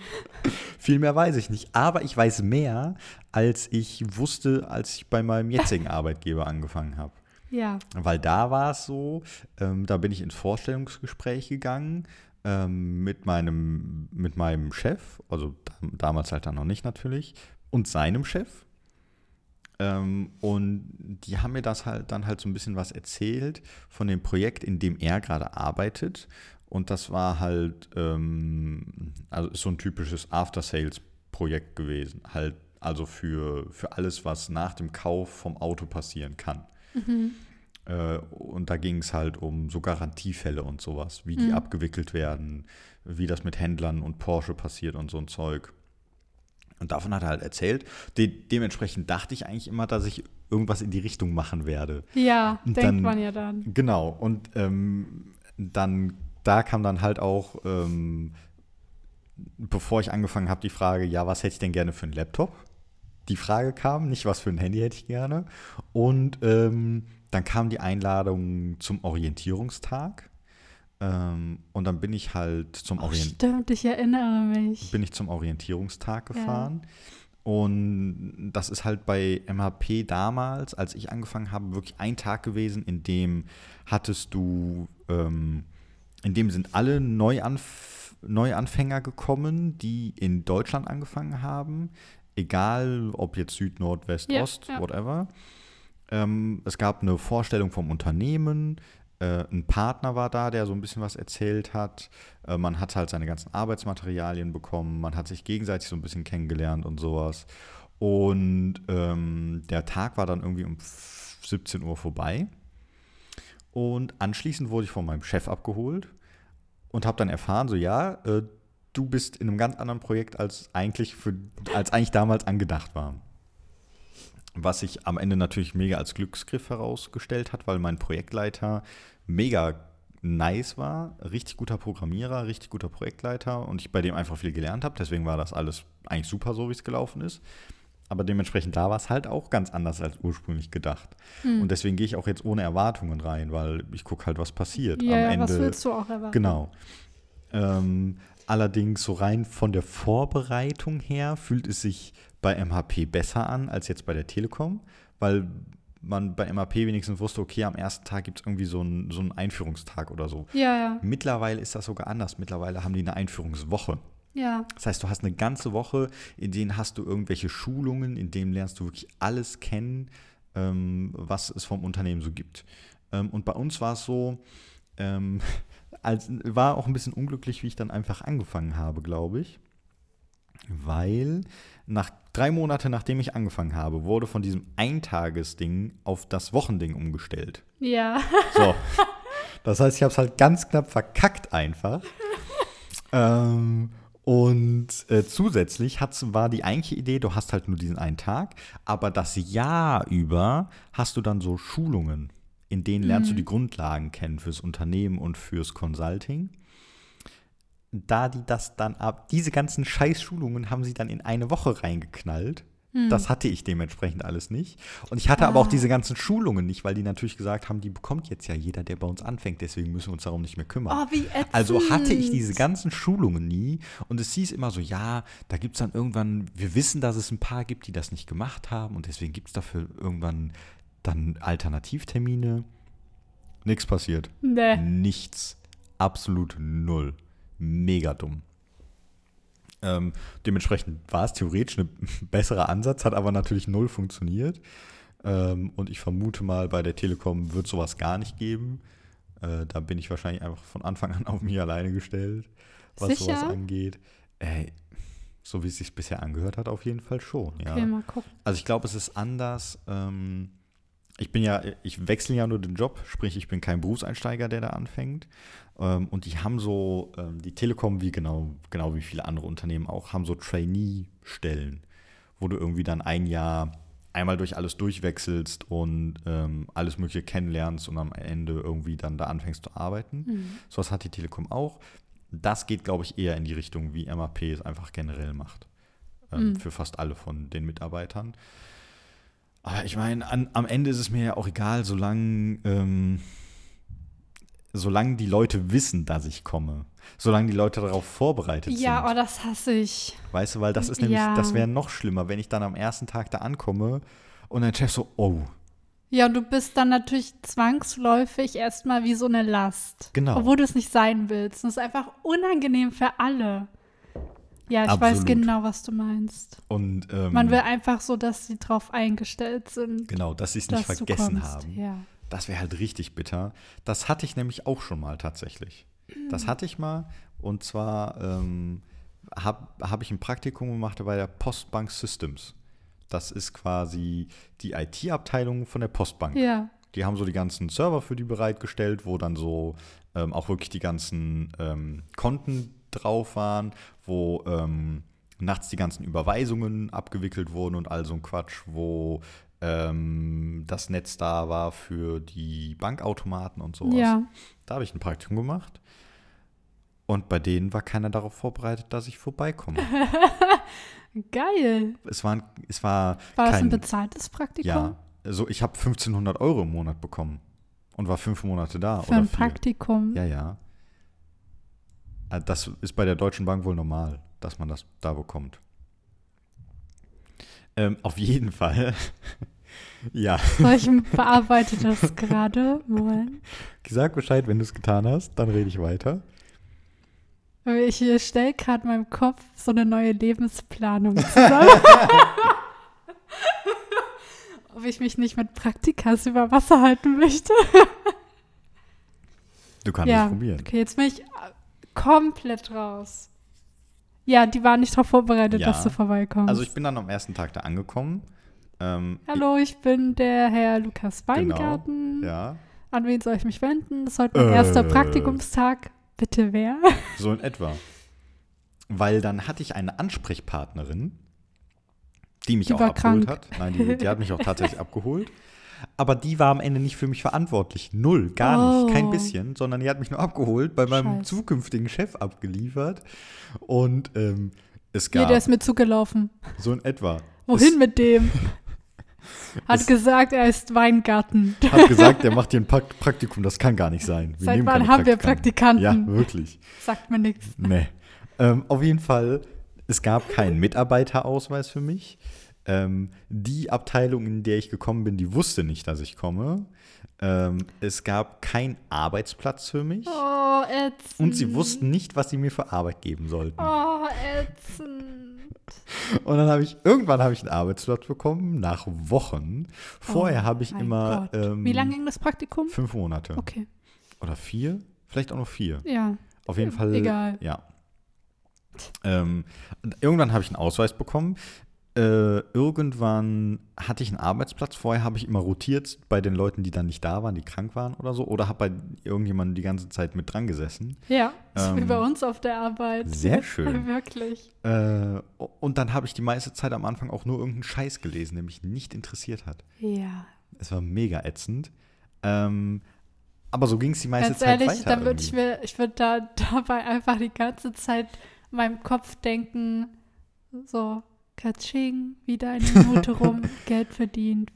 viel mehr weiß ich nicht. Aber ich weiß mehr, als ich wusste, als ich bei meinem jetzigen Arbeitgeber angefangen habe. Ja. Weil da war es so, ähm, da bin ich ins Vorstellungsgespräch gegangen ähm, mit, meinem, mit meinem Chef, also dam- damals halt dann noch nicht natürlich, und seinem Chef. Ähm, und die haben mir das halt dann halt so ein bisschen was erzählt von dem Projekt, in dem er gerade arbeitet. Und das war halt, ähm, also so ein typisches After-Sales-Projekt gewesen. Halt, also für, für alles, was nach dem Kauf vom Auto passieren kann. Mhm. Äh, und da ging es halt um so Garantiefälle und sowas, wie die Mhm. abgewickelt werden, wie das mit Händlern und Porsche passiert und so ein Zeug. Und davon hat er halt erzählt. De dementsprechend dachte ich eigentlich immer, dass ich irgendwas in die Richtung machen werde. Ja, Und denkt dann- man ja dann. Genau. Und ähm, dann, da kam dann halt auch, ähm, bevor ich angefangen habe, die Frage, ja, was hätte ich denn gerne für einen Laptop? Die Frage kam, nicht was für ein Handy hätte ich gerne. Und ähm, dann kam die Einladung zum Orientierungstag. Ähm, und dann bin ich halt zum Oh, Orient stimmt, ich erinnere mich. bin ich zum Orientierungstag Ja. gefahren. Und das ist halt bei MHP damals, als ich angefangen habe, wirklich ein Tag gewesen, in dem hattest du, ähm, in dem sind alle Neuanf Neuanfänger gekommen, die in Deutschland angefangen haben, egal ob jetzt Süd, Nord, West, Ja, Ost, ja. whatever. Ähm, es gab eine Vorstellung vom Unternehmen, äh, ein Partner war da, der so ein bisschen was erzählt hat. Äh, man hat halt seine ganzen Arbeitsmaterialien bekommen, man hat sich gegenseitig so ein bisschen kennengelernt und sowas. Und ähm, der Tag war dann irgendwie um 17 Uhr vorbei. Und anschließend wurde ich von meinem Chef abgeholt und habe dann erfahren, so ja, äh, du bist in einem ganz anderen Projekt als eigentlich für, als eigentlich damals angedacht war. Was sich am Ende natürlich mega als Glücksgriff herausgestellt hat, weil mein Projektleiter mega nice war, richtig guter Programmierer, richtig guter Projektleiter und ich bei dem einfach viel gelernt habe. Deswegen war das alles eigentlich super, so wie es gelaufen ist. Aber dementsprechend da war es halt auch ganz anders als ursprünglich gedacht. Hm. Und deswegen gehe ich auch jetzt ohne Erwartungen rein, weil ich gucke halt, was passiert. ja, am Ende, was willst du auch erwarten? Genau. Ähm, allerdings so rein von der Vorbereitung her fühlt es sich bei MHP besser an als jetzt bei der Telekom, weil man bei MHP wenigstens wusste, okay, am ersten Tag gibt es irgendwie so einen, so einen Einführungstag oder so. Ja, ja, Mittlerweile ist das sogar anders. Mittlerweile haben die eine Einführungswoche. ja. Das heißt, du hast eine ganze Woche, in denen hast du irgendwelche Schulungen, in denen lernst du wirklich alles kennen, ähm, was es vom Unternehmen so gibt. Ähm, und bei uns war es so, ähm, als, war auch ein bisschen unglücklich, wie ich dann einfach angefangen habe, glaube ich. Weil nach drei Monate, nachdem ich angefangen habe, wurde von diesem Eintagesding auf das Wochending umgestellt. Ja, So. Das heißt, ich habe es halt ganz knapp verkackt einfach. ähm, Und äh, zusätzlich hat's, war die eigentliche Idee, du hast halt nur diesen einen Tag, aber das Jahr über hast du dann so Schulungen, in denen lernst du die Grundlagen kennen fürs Unternehmen und fürs Consulting. Da die das dann ab, diese ganzen Scheiß-Schulungen haben sie dann in eine Woche reingeknallt. Das hatte ich dementsprechend alles nicht. Und ich hatte aber auch Ah. diese ganzen Schulungen nicht, weil die natürlich gesagt haben, die bekommt jetzt ja jeder, der bei uns anfängt, deswegen müssen wir uns darum nicht mehr kümmern. Oh. Also hatte ich diese ganzen Schulungen nie und es hieß immer so, ja, da gibt es dann irgendwann, wir wissen, dass es ein paar gibt, die das nicht gemacht haben und deswegen gibt es dafür irgendwann dann Alternativtermine. Nichts passiert. Nee. Nichts. Absolut null. Mega dumm. Ähm, dementsprechend war es theoretisch ein besserer Ansatz, hat aber natürlich null funktioniert. Ähm, und ich vermute mal, bei der Telekom wird sowas gar nicht geben. Äh, da bin ich wahrscheinlich einfach von Anfang an auf mich alleine gestellt, was Sicher? sowas angeht. Äh, so wie es sich bisher angehört hat, auf jeden Fall schon. Ja. Okay, mal gucken. Also ich glaube, es ist anders. Ähm, ich bin ja, ich wechsle ja nur den Job, sprich, ich bin kein Berufseinsteiger, der da anfängt. Ähm, und die haben so, ähm, die Telekom, wie genau, genau wie viele andere Unternehmen auch, haben so Trainee-Stellen, wo du irgendwie dann ein Jahr einmal durch alles durchwechselst und ähm, alles Mögliche kennenlernst und am Ende irgendwie dann da anfängst zu arbeiten. Mhm. Sowas hat die Telekom auch. Das geht, glaube ich, eher in die Richtung, wie MAP es einfach generell macht. Ähm, Mhm. Für fast alle von den Mitarbeitern. Aber ich meine, am Ende ist es mir ja auch egal, solange, ähm, solange die Leute wissen, dass ich komme. Solange die Leute darauf vorbereitet Ja, oh, sind. das hasse ich. Weißt du, weil das ist nämlich, Ja. das wäre noch schlimmer, wenn ich dann am ersten Tag da ankomme und dein Chef so, oh, Ja, und du bist dann natürlich zwangsläufig erstmal wie so eine Last. Genau. Obwohl du es nicht sein willst. Und es ist einfach unangenehm für alle. Ja, ich weiß Absolut. genau, was du meinst. und ähm, Man will einfach so, dass sie drauf eingestellt sind, genau, dass sie es nicht vergessen haben. Ja. Das wäre halt richtig bitter. Das hatte ich nämlich auch schon mal tatsächlich. Das hatte ich mal. Und zwar ähm, habe hab ich ein Praktikum gemacht bei der Postbank Systems. Das ist quasi die IT-Abteilung von der Postbank. ja. Die haben so die ganzen Server für die bereitgestellt, wo dann so ähm, auch wirklich die ganzen ähm, Konten drauf waren, wo ähm, nachts die ganzen Überweisungen abgewickelt wurden und all so ein Quatsch, wo ähm, das Netz da war für die Bankautomaten und sowas. Ja. Da habe ich ein Praktikum gemacht. Und bei denen war keiner darauf vorbereitet, dass ich vorbeikomme. Geil. es, war, es war, War das kein, ein bezahltes Praktikum? Ja, also ich habe 1500 Euro im Monat bekommen und war fünf Monate da Für ein vier. Praktikum. Ja, ja. Äh, Das ist bei der Deutschen Bank wohl normal, dass man das da bekommt. Ähm, auf jeden Fall. ja, So, ich bearbeite das gerade. Moment. sag Bescheid, wenn du es getan hast, dann rede ich weiter. Ich stelle gerade in meinem Kopf so eine neue Lebensplanung zusammen. Ob ich mich nicht mit Praktikas über Wasser halten möchte. Du kannst ja, es probieren. okay, jetzt bin ich komplett raus. Ja, die waren nicht darauf vorbereitet, Ja. dass du vorbeikommst. Also ich bin dann am ersten Tag da angekommen. Ähm, Hallo, ich bin der Herr Lukas Weingarten. Ja, An wen soll ich mich wenden? Das ist heute mein Äh. erster Praktikumstag. Bitte wer? so in etwa. Weil dann hatte ich eine Ansprechpartnerin, die mich Die auch abgeholt krank. hat. Nein, die, die hat mich auch tatsächlich abgeholt. Aber die war am Ende nicht für mich verantwortlich. Null, gar nicht, kein Oh. bisschen, sondern die hat mich nur abgeholt, bei meinem Scheiße. zukünftigen Chef abgeliefert. Und ähm, es Hier, gab der ist mir zugelaufen. so in etwa. Wohin mit dem? Hat Es- gesagt, er ist Weingarten. Es hat gesagt, der macht hier ein Prakt- Praktikum, das kann gar nicht sein. Wir Seit wann haben wir Praktikanten. Ja, wirklich. Sagt mir nichts. Nee. Ähm, auf jeden Fall, es gab keinen Mitarbeiterausweis für mich. Ähm, die Abteilung, in der ich gekommen bin, die wusste nicht, dass ich komme. Ähm, es gab keinen Arbeitsplatz für mich. Oh, ätzend. Und sie wussten nicht, was sie mir für Arbeit geben sollten. Oh, ätzend. Und dann habe ich, irgendwann habe ich einen Arbeitsplatz bekommen, nach Wochen. Vorher Oh, habe ich immer ähm, Wie lange ging das Praktikum? fünf Monate. Okay. Oder vier? Vielleicht auch noch vier. Ja. Auf jeden Fall. egal. Ja. Ähm, irgendwann habe ich einen Ausweis bekommen. Äh, irgendwann hatte ich einen Arbeitsplatz. Vorher habe ich immer rotiert bei den Leuten, die dann nicht da waren, die krank waren oder so. Oder habe bei irgendjemandem die ganze Zeit mit dran gesessen. Ja, so wie Ähm, bei uns auf der Arbeit. sehr schön. Wirklich. Äh, und dann habe ich die meiste Zeit am Anfang auch nur irgendeinen Scheiß gelesen, der mich nicht interessiert hat. Ja. Es war mega ätzend. Ähm, aber so ging es die meiste Ganz Zeit ehrlich, weiter. dann würde ich mir, ich würde da dabei einfach die ganze Zeit in meinem Kopf denken, so, Katsching, wieder eine Minute rum, Geld verdient.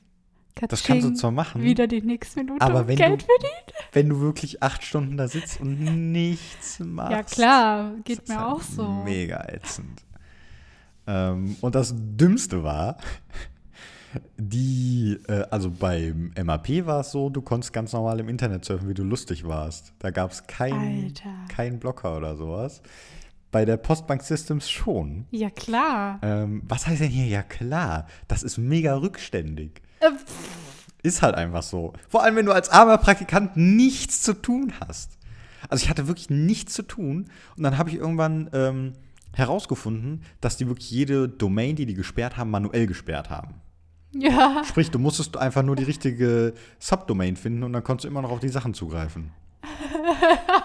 Katsching, Das kannst du zwar machen, wieder die nächste Minute Aber wenn Geld du- verdient. wenn du wirklich acht Stunden da sitzt und nichts machst. Ja klar, geht mir halt auch so. Mega ätzend. Ähm, und das Dümmste war, die, äh, also beim MAP war es so, du konntest ganz normal im Internet surfen, wie du lustig warst. Da gab es keinen kein Blocker oder sowas. Bei der Postbank Systems schon. Ja klar. Ähm, was heißt denn hier? Ja klar, das ist mega rückständig. Äh, Ist halt einfach so. Vor allem, wenn du als armer Praktikant nichts zu tun hast. Also ich hatte wirklich nichts zu tun. Und dann habe ich irgendwann ähm, herausgefunden, dass die wirklich jede Domain, die die gesperrt haben, manuell gesperrt haben. ja. Sprich, du musstest einfach nur die richtige Subdomain finden und dann konntest du immer noch auf die Sachen zugreifen.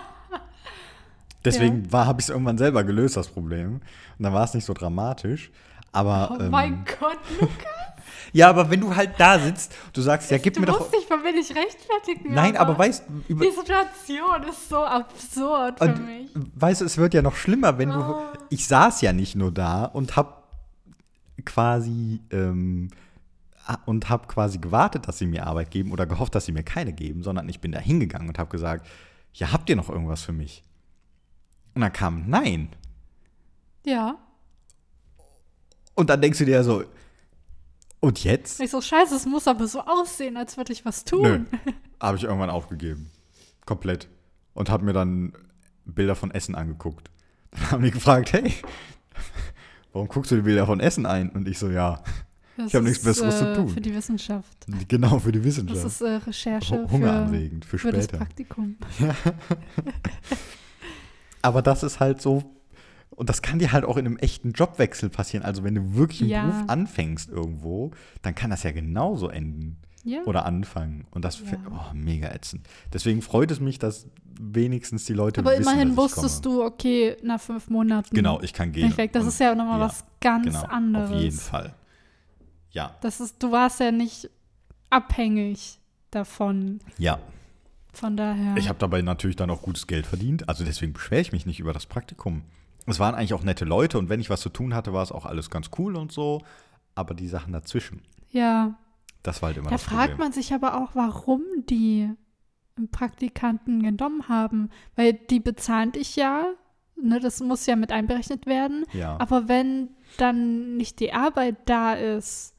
Deswegen war habe ich es irgendwann selber gelöst, das Problem. Und dann war es nicht so dramatisch. Aber Oh ähm, mein Gott, Lukas. ja, aber wenn du halt da sitzt, du sagst, ja, gib du mir doch musst dich für mich rechtfertigen. Nein, aber weißt über, Die Situation ist so absurd für mich. weißt du, es wird ja noch schlimmer, wenn du. Oh. Ich saß ja nicht nur da und hab quasi ähm, und hab quasi gewartet, dass sie mir Arbeit geben oder gehofft, dass sie mir keine geben, sondern ich bin da hingegangen und habe gesagt, ja, habt ihr noch irgendwas für mich? Und dann kam Nein. Ja. Und dann denkst du dir so, und jetzt? Ich so, scheiße, es muss aber so aussehen, als würde ich was Nö. tun. Habe ich irgendwann aufgegeben. Komplett. Und habe mir dann Bilder von Essen angeguckt. Dann haben die gefragt, hey, warum guckst du die Bilder von Essen ein? Und ich so, ja, Das Ich hab nichts Besseres zu äh, tun. Für die Wissenschaft. genau für die Das Wissenschaft. ist äh, Recherche Hu- für, Hungeranregend für für das später. Praktikum. Aber das ist halt so, und das kann dir halt auch in einem echten Jobwechsel passieren. Also wenn du wirklich einen Ja. Beruf anfängst irgendwo, dann kann das ja genauso enden. Ja. Oder anfangen. Und das Ja. oh, mega ätzend. Deswegen freut es mich, dass wenigstens die Leute aber wissen, immerhin wusstest komme. du, okay, nach fünf Monaten Genau, ich kann gehen. weg. Das Und- ist ja nochmal ja, was ganz genau, anderes. Auf jeden Fall. Ja, Das ist, du warst ja nicht abhängig davon. ja. Von daher. Ich habe dabei natürlich dann auch gutes Geld verdient. Also deswegen beschwere ich mich nicht über das Praktikum. Es waren eigentlich auch nette Leute und wenn ich was zu tun hatte, war es auch alles ganz cool und so. Aber die Sachen dazwischen, ja. das war halt immer Da das fragt Problem. man sich aber auch, warum die Praktikanten genommen haben. Weil die bezahlen dich ja, ne, das muss ja mit einberechnet werden. ja. Aber wenn dann nicht die Arbeit da ist,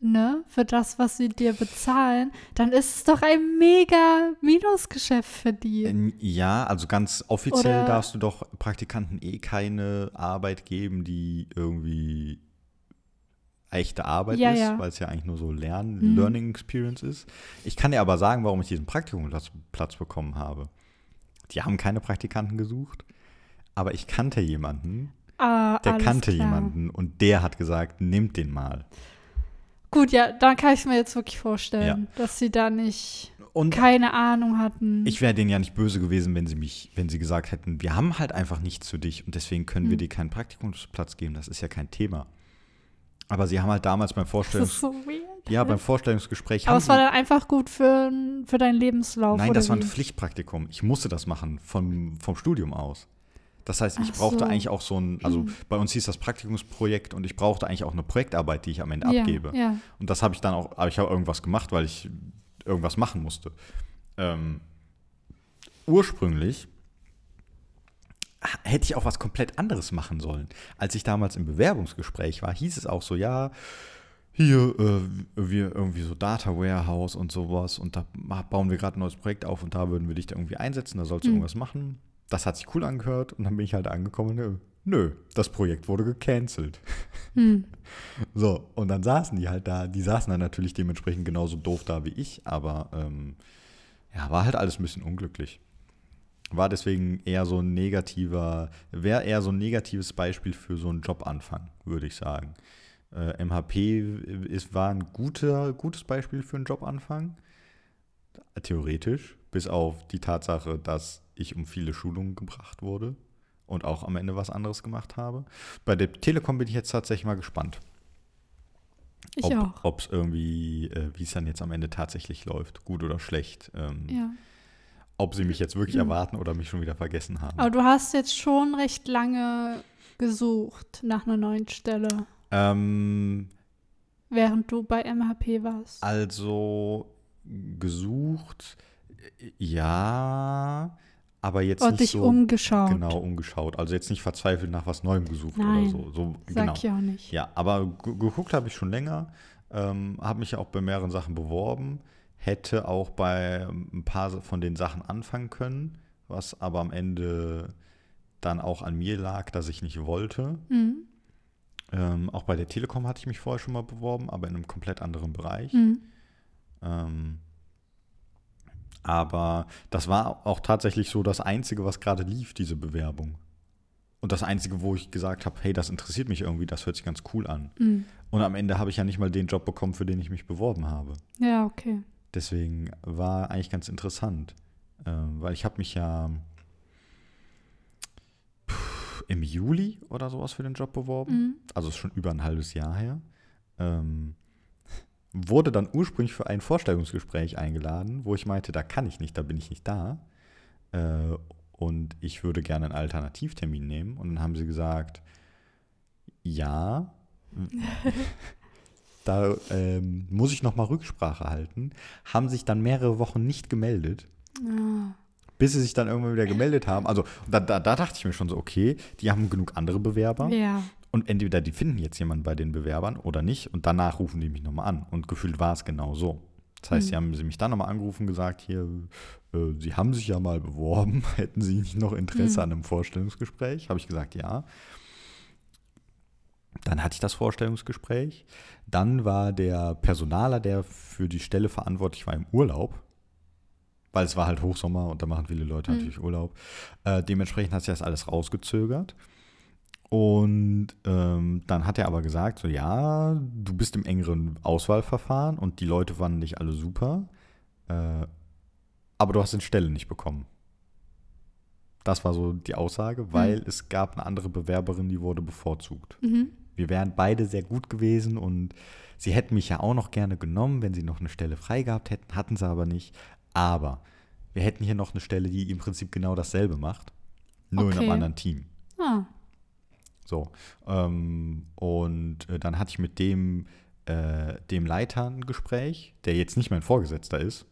ne, für das, was sie dir bezahlen, dann ist es doch ein mega Minusgeschäft für die. Ähm, Ja, also ganz offiziell Oder- darfst du doch Praktikanten eh keine Arbeit geben, die irgendwie echte Arbeit Ja, ist, ja. weil es ja eigentlich nur so Lern Mhm. Learning Experience ist. Ich kann dir aber sagen, warum ich diesen Praktikumsplatz Platz bekommen habe. Die haben keine Praktikanten gesucht, aber ich kannte jemanden, Ah, der kannte klar. jemanden und der hat gesagt, nimmt den mal. Gut, ja, dann kann ich es mir jetzt wirklich vorstellen, dass sie da nicht Und keine Ahnung hatten. Ich wäre denen ja nicht böse gewesen, wenn sie mich, wenn sie gesagt hätten, wir haben halt einfach nichts für dich und deswegen können wir Hm. dir keinen Praktikumsplatz geben. Das ist ja kein Thema. Aber sie haben halt damals beim Vorstellungs so ja, beim Vorstellungsgespräch Aber es war dann einfach gut für, für deinen Lebenslauf. Nein, das war ein wie? Pflichtpraktikum. Ich musste das machen vom, vom Studium aus. Das heißt, ich Ach brauchte so. eigentlich auch so ein, also Hm. bei uns hieß das Praktikumsprojekt und ich brauchte eigentlich auch eine Projektarbeit, die ich am Ende ja, abgebe. Ja. Und das habe ich dann auch, aber ich habe irgendwas gemacht, weil ich irgendwas machen musste. Ähm, ursprünglich hätte ich auch was komplett anderes machen sollen. Als ich damals im Bewerbungsgespräch war, hieß es auch so, ja, hier, äh, wir irgendwie so Data Warehouse und sowas und da bauen wir gerade ein neues Projekt auf und da würden wir dich da irgendwie einsetzen, da sollst du Hm. irgendwas machen. Das hat sich cool angehört und dann bin ich halt angekommen, nö, nö das Projekt wurde gecancelt. Hm. So, und dann saßen die halt da. Die saßen dann natürlich dementsprechend genauso doof da wie ich, aber ähm, ja, war halt alles ein bisschen unglücklich. War deswegen eher so ein negativer, wäre eher so ein negatives Beispiel für so einen Jobanfang, würde ich sagen. Äh, MHP ist, war ein guter, gutes Beispiel für einen Jobanfang. Theoretisch, bis auf die Tatsache, dass ich um viele Schulungen gebracht wurde und auch am Ende was anderes gemacht habe. Bei der Telekom bin ich jetzt tatsächlich mal gespannt. Ich ob, auch. Ob es irgendwie, äh, wie es dann jetzt am Ende tatsächlich läuft, gut oder schlecht. Ähm, Ja. Ob sie mich jetzt wirklich Mhm. erwarten oder mich schon wieder vergessen haben. Aber du hast jetzt schon recht lange gesucht nach einer neuen Stelle, Ähm, während du bei MHP warst. also gesucht, ja, aber jetzt Und nicht dich so umgeschaut. genau umgeschaut. Also jetzt nicht verzweifelt nach was Neuem gesucht Nein, oder so. so Sag genau. ich auch nicht. Ja, aber gu- geguckt habe ich schon länger, ähm, habe mich auch bei mehreren Sachen beworben, hätte auch bei ein paar von den Sachen anfangen können, was aber am Ende dann auch an mir lag, dass ich nicht wollte. Mhm. Ähm, auch bei der Telekom hatte ich mich vorher schon mal beworben, aber in einem komplett anderen Bereich. Mhm. Ähm, aber das war auch tatsächlich so das Einzige, was gerade lief, diese Bewerbung. Und das Einzige, wo ich gesagt habe, hey, das interessiert mich irgendwie, das hört sich ganz cool an. Mhm. Und am Ende habe ich ja nicht mal den Job bekommen, für den ich mich beworben habe. Ja, okay. Deswegen war eigentlich ganz interessant, ähm, weil ich habe mich ja im Juli oder sowas für den Job beworben Mhm. also ist schon über ein halbes Jahr her, ähm, wurde dann ursprünglich für ein Vorstellungsgespräch eingeladen, wo ich meinte, da kann ich nicht, da bin ich nicht da. Äh, und ich würde gerne einen Alternativtermin nehmen. Und dann haben sie gesagt, ja, da ähm, muss ich nochmal Rücksprache halten. Haben sich dann mehrere Wochen nicht gemeldet Ah. bis sie sich dann irgendwann wieder gemeldet haben. Also da, da, da dachte ich mir schon so, okay, die haben genug andere Bewerber. Ja. Und entweder die finden jetzt jemanden bei den Bewerbern oder nicht. Und danach rufen die mich nochmal an. Und gefühlt war es genau so. Das heißt, Mhm. sie haben sie mich dann nochmal angerufen, gesagt, hier, äh, sie haben sich ja mal beworben. Hätten sie nicht noch Interesse Mhm. an einem Vorstellungsgespräch? Habe ich gesagt, ja. Dann hatte ich das Vorstellungsgespräch. Dann war der Personaler, der für die Stelle verantwortlich war, im Urlaub. Weil es war halt Hochsommer und da machen viele Leute Mhm. natürlich Urlaub. Äh, dementsprechend hat sich das alles rausgezögert. Und ähm, dann hat er aber gesagt, so ja, du bist im engeren Auswahlverfahren und die Leute fanden dich alle super, äh, aber du hast den Stelle nicht bekommen. Das war so die Aussage, weil es gab eine andere Bewerberin, die wurde bevorzugt. Mhm. Wir wären beide sehr gut gewesen und sie hätten mich ja auch noch gerne genommen, wenn sie noch eine Stelle frei gehabt hätten, hatten sie aber nicht. Aber wir hätten hier noch eine Stelle, die im Prinzip genau dasselbe macht, nur in Okay. einem anderen Team. Ah. So. Ähm, und äh, dann hatte ich mit dem, äh, dem Leiter ein Gespräch, der jetzt nicht mein Vorgesetzter ist.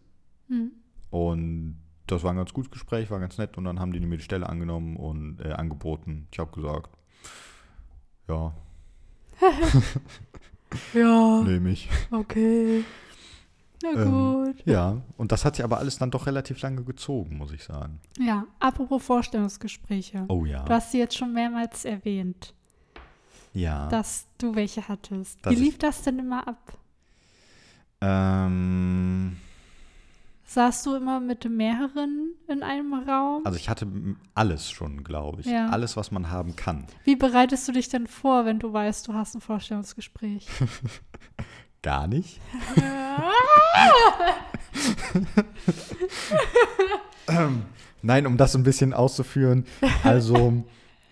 Mhm. Und das war ein ganz gutes Gespräch, war ganz nett. Und dann haben die mir die Stelle angenommen und äh, angeboten. Ich habe gesagt, ja, Ja, nehme ich. okay. Na Ähm, gut. Ja, und das hat sich aber alles dann doch relativ lange gezogen, muss ich sagen. Ja, apropos Vorstellungsgespräche. Oh ja. Du hast sie jetzt schon mehrmals erwähnt, ja. dass du welche hattest. Das Wie lief das denn immer ab? ähm, Saßt du immer mit mehreren in einem Raum? also ich hatte alles schon, glaube ich. Ja. Alles, was man haben kann. Wie bereitest du dich denn vor, wenn du weißt, du hast ein Vorstellungsgespräch? Gar nicht. Nein, um das ein bisschen auszuführen, also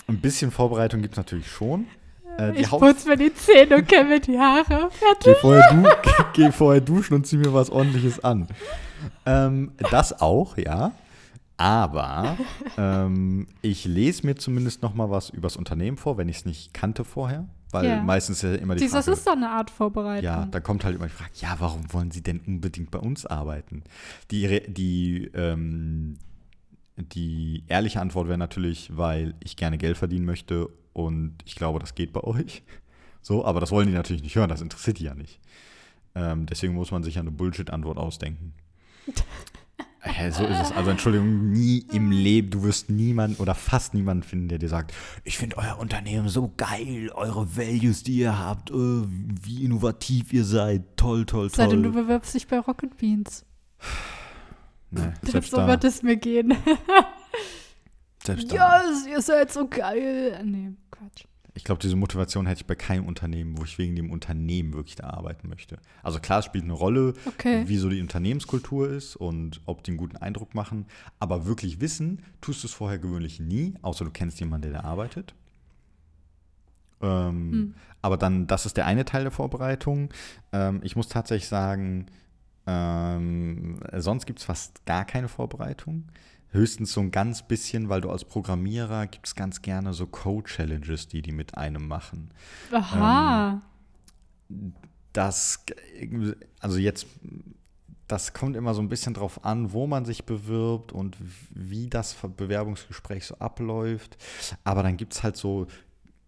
ein bisschen Vorbereitung gibt es natürlich schon. Äh, ich Haupt putze mir die Zähne und kämme mir die Haare. Fertig. geh, vorher du geh vorher duschen und zieh mir was ordentliches an. Ähm, das auch, ja. Aber ähm, ich lese mir zumindest noch mal was übers Unternehmen vor, wenn ich es nicht kannte vorher. Weil Ja. meistens ist ja immer die du, Frage, das ist doch eine Art Vorbereitung. ja, da kommt halt immer die Frage, ja, warum wollen Sie denn unbedingt bei uns arbeiten? Die, die, ähm, die ehrliche Antwort wäre natürlich, weil ich gerne Geld verdienen möchte und ich glaube, das geht bei euch. So, aber das wollen die natürlich nicht hören, das interessiert die ja nicht. Ähm, deswegen muss man sich ja eine Bullshit-Antwort ausdenken. So ist es. Also Entschuldigung, nie im Leben, du wirst niemanden oder fast niemanden finden, der dir sagt, ich finde euer Unternehmen so geil, eure Values, die ihr habt, äh, wie innovativ ihr seid, toll, toll, Sei denn, du toll. bewirbst dich bei Rocket Beans. Nee, Das so da, wird es mir gehen. selbst da. ja, ihr seid so geil. Nee, Quatsch. Ich glaube, diese Motivation hätte ich bei keinem Unternehmen, wo ich wegen dem Unternehmen wirklich da arbeiten möchte. Also klar, es spielt eine Rolle, Okay. wie so die Unternehmenskultur ist und ob die einen guten Eindruck machen. Aber wirklich wissen, tust du es vorher gewöhnlich nie, außer du kennst jemanden, der da arbeitet. Ähm, Hm. Aber dann, das ist der eine Teil der Vorbereitung. Ähm, ich muss tatsächlich sagen, ähm, sonst gibt es fast gar keine Vorbereitung. Höchstens so ein ganz bisschen, weil du als Programmierer gibt es ganz gerne so Code-Challenges, die die mit einem machen. Aha. Das, also jetzt, das kommt immer so ein bisschen drauf an, wo man sich bewirbt und wie das Bewerbungsgespräch so abläuft. Aber dann gibt es halt so